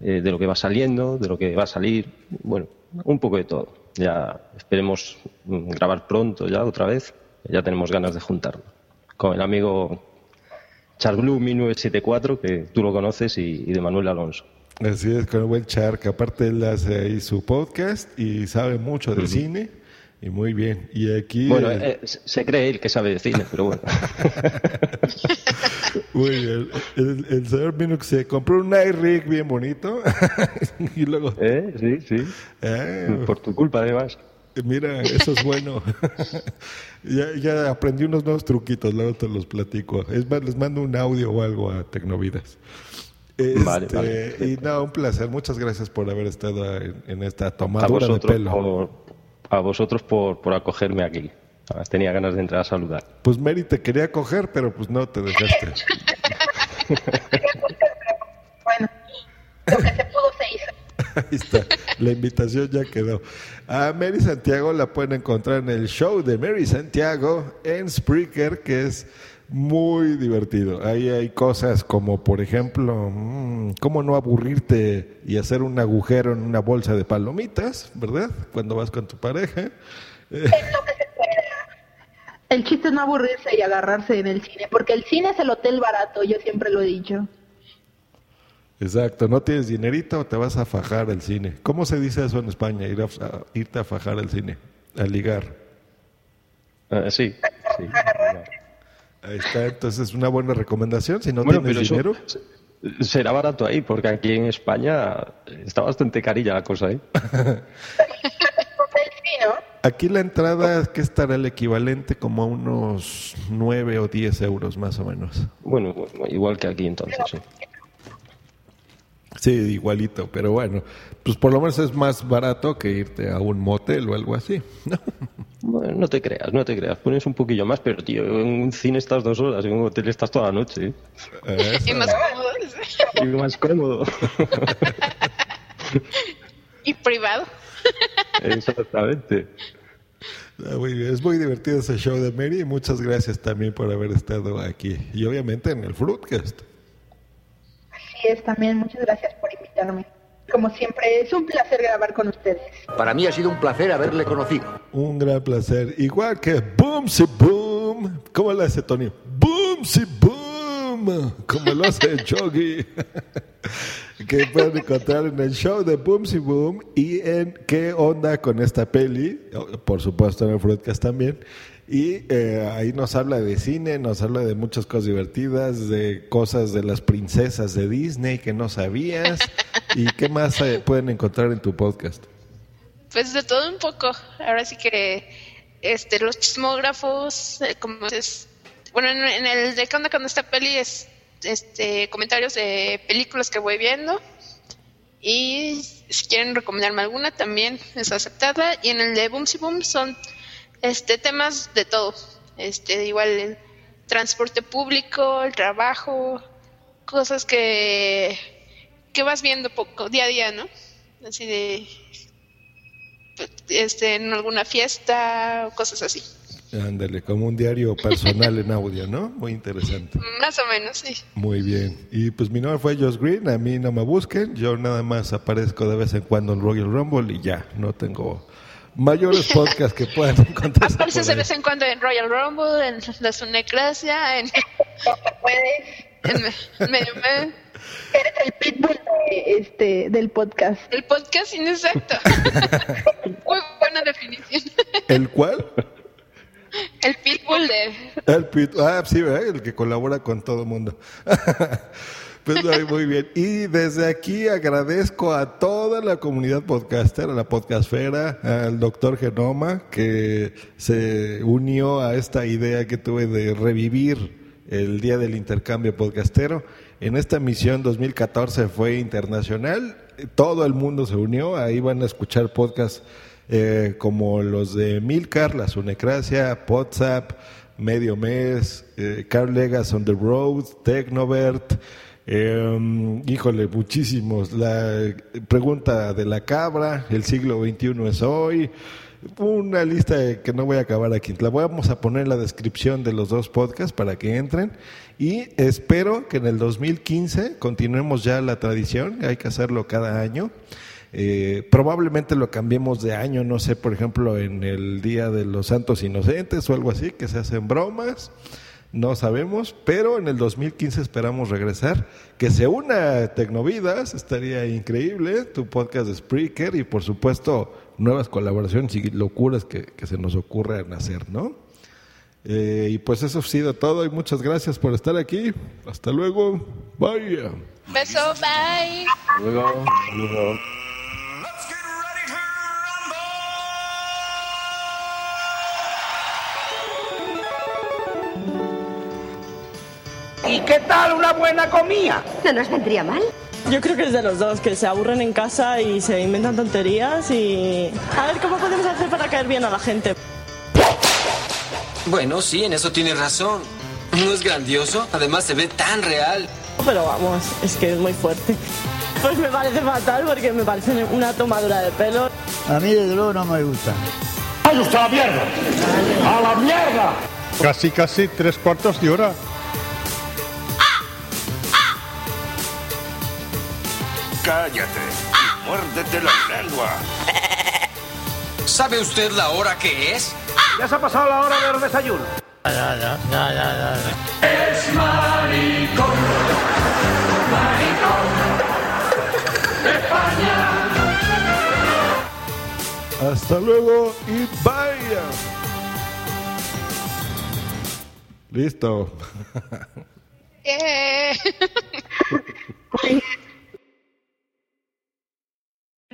eh, de lo que va saliendo, de lo que va a salir, bueno, un poco de todo. Ya esperemos mm, grabar pronto ya otra vez, ya tenemos ganas de juntarnos con el amigo Charblue 1974, que tú lo conoces, y, de Manuel Alonso. Así es, con el buen Char, que aparte él hace ahí su podcast y sabe mucho de cine. Y muy bien. Y aquí. Bueno, eh, se cree él que sabe de cine, pero bueno. muy bien. El, señor Minux se compró un iRig bien bonito. y luego. ¿Eh? Sí, sí. Eh. Por tu culpa, además. Mira, eso es bueno. ya, ya aprendí unos nuevos truquitos, luego te los platico. Es más, les mando un audio o algo a Tecnovidas. vale, este, vale. Y no, un placer. Muchas gracias por haber estado en, esta tomadura de pelo. a vosotros por, por acogerme aquí. Tenía ganas de entrar a saludar. Pues Mary te quería acoger, pero pues no te dejaste. bueno, lo que se pudo se hizo. Ahí está, la invitación ya quedó. A Mary Santiago la pueden encontrar en el show de Mary Santiago en Spreaker, que es muy divertido. Ahí hay cosas como, por ejemplo, mmm, cómo no aburrirte y hacer un agujero en una bolsa de palomitas, ¿verdad? Cuando vas con tu pareja. El chiste es no aburrirse y agarrarse en el cine, porque el cine es el hotel barato, yo siempre lo he dicho. Exacto, no tienes dinerito, te vas a fajar el cine. ¿Cómo se dice eso en España? Ir a, irte a fajar el cine, a ligar. Uh, sí, sí. Ahí está, entonces es una buena recomendación. Si no tienes dinero. Será barato ahí, porque aquí en España está bastante carilla la cosa ahí. Aquí la entrada, ¿qué estará el equivalente? Como a unos 9 o 10 euros más o menos. Bueno, igual que aquí entonces, sí. Sí, igualito, pero bueno, pues por lo menos es más barato que irte a un motel o algo así, ¿no? Bueno, no te creas, no te creas. Pones un poquillo más, pero tío, en un cine estás dos horas, en un hotel estás toda la noche. Y más cómodo. Y más cómodo. y privado. Exactamente. Ah, es muy divertido ese show de Mary y muchas gracias también por haber estado aquí. Y obviamente en el Fruitcast es, también muchas gracias por invitarme. Como siempre, es un placer grabar con ustedes. Para mí ha sido un placer haberle conocido. Un gran placer. Igual que Boom Si Boom. ¿Cómo lo hace Tony? Boom Si Boom. Como lo hace Chogi. que pueden encontrar en el show de Boom Si Boom y en qué onda con esta peli. Por supuesto en el Fruitcast también. Y eh, ahí nos habla de cine, nos habla de muchas cosas divertidas, de cosas de las princesas de Disney que no sabías. ¿Y qué más eh, pueden encontrar en tu podcast? Pues de todo un poco. Ahora sí que este los chismógrafos, eh, como es, bueno, en, el de qué onda esta peli es este comentarios de películas que voy viendo y si quieren recomendarme alguna también es aceptada y en el de Boomsy Boom son este temas de todo, este igual el transporte público, el trabajo, cosas que que vas viendo poco día a día, ¿no? Así de este en alguna fiesta o cosas así. Ándale, como un diario personal en audio, ¿no? Muy interesante. Más o menos, sí. Muy bien. Y pues mi nombre fue Josh Green, a mí no me busquen, yo nada más aparezco de vez en cuando en Royal Rumble y ya, no tengo mayores podcasts que puedan encontrar. Apareces de vez en cuando en Royal Rumble, en la Sunecracia, en... en, en medio mes. Eres el pitbull de, este, del podcast. El podcast inexacto. Muy buena definición. ¿El cuál? El pitbull de... El pit, ah, sí, ¿verdad? el que colabora con todo el mundo. Pues muy bien. Y desde aquí agradezco a toda la comunidad podcaster, a la podcastfera, al doctor Genoma, que se unió a esta idea que tuve de revivir el Día del Intercambio Podcastero. En esta misión 2014 fue internacional, todo el mundo se unió, ahí van a escuchar podcasts eh, como los de Milcar, La Sunecracia, WhatsApp, Medio Mes, eh, Legas on the Road, Tecnovert, eh, híjole, muchísimos. La pregunta de la cabra, el siglo XXI es hoy. Una lista que no voy a acabar aquí. La vamos a poner en la descripción de los dos podcasts para que entren. Y espero que en el 2015 continuemos ya la tradición. Hay que hacerlo cada año. Eh, probablemente lo cambiemos de año, no sé, por ejemplo, en el Día de los Santos Inocentes o algo así, que se hacen bromas, no sabemos, pero en el 2015 esperamos regresar, que se una Tecnovidas, estaría increíble, tu podcast de Spreaker y por supuesto nuevas colaboraciones y locuras que, que se nos ocurran hacer, ¿no? Eh, y pues eso ha sido todo y muchas gracias por estar aquí. Hasta luego. Bye. Beso, bye. Luego, luego. ¿Y qué tal una buena comida? ¿No nos vendría mal? Yo creo que es de los dos, que se aburren en casa y se inventan tonterías y... A ver, ¿cómo podemos hacer para caer bien a la gente? Bueno, sí, en eso tiene razón. ¿No es grandioso? Además se ve tan real. Pero vamos, es que es muy fuerte. Pues me parece fatal porque me parece una tomadura de pelo. A mí desde luego no me gusta. ¡Ay, usted a la mierda! ¡A la mierda! Casi, casi tres cuartos de hora. Cállate y muérdete la lengua. ¿Sabe usted la hora que es? Ya se ha pasado la hora del desayuno. Ya, ya, ya. Es maricón, maricón. España. Hasta luego y vaya. Listo. Yeah.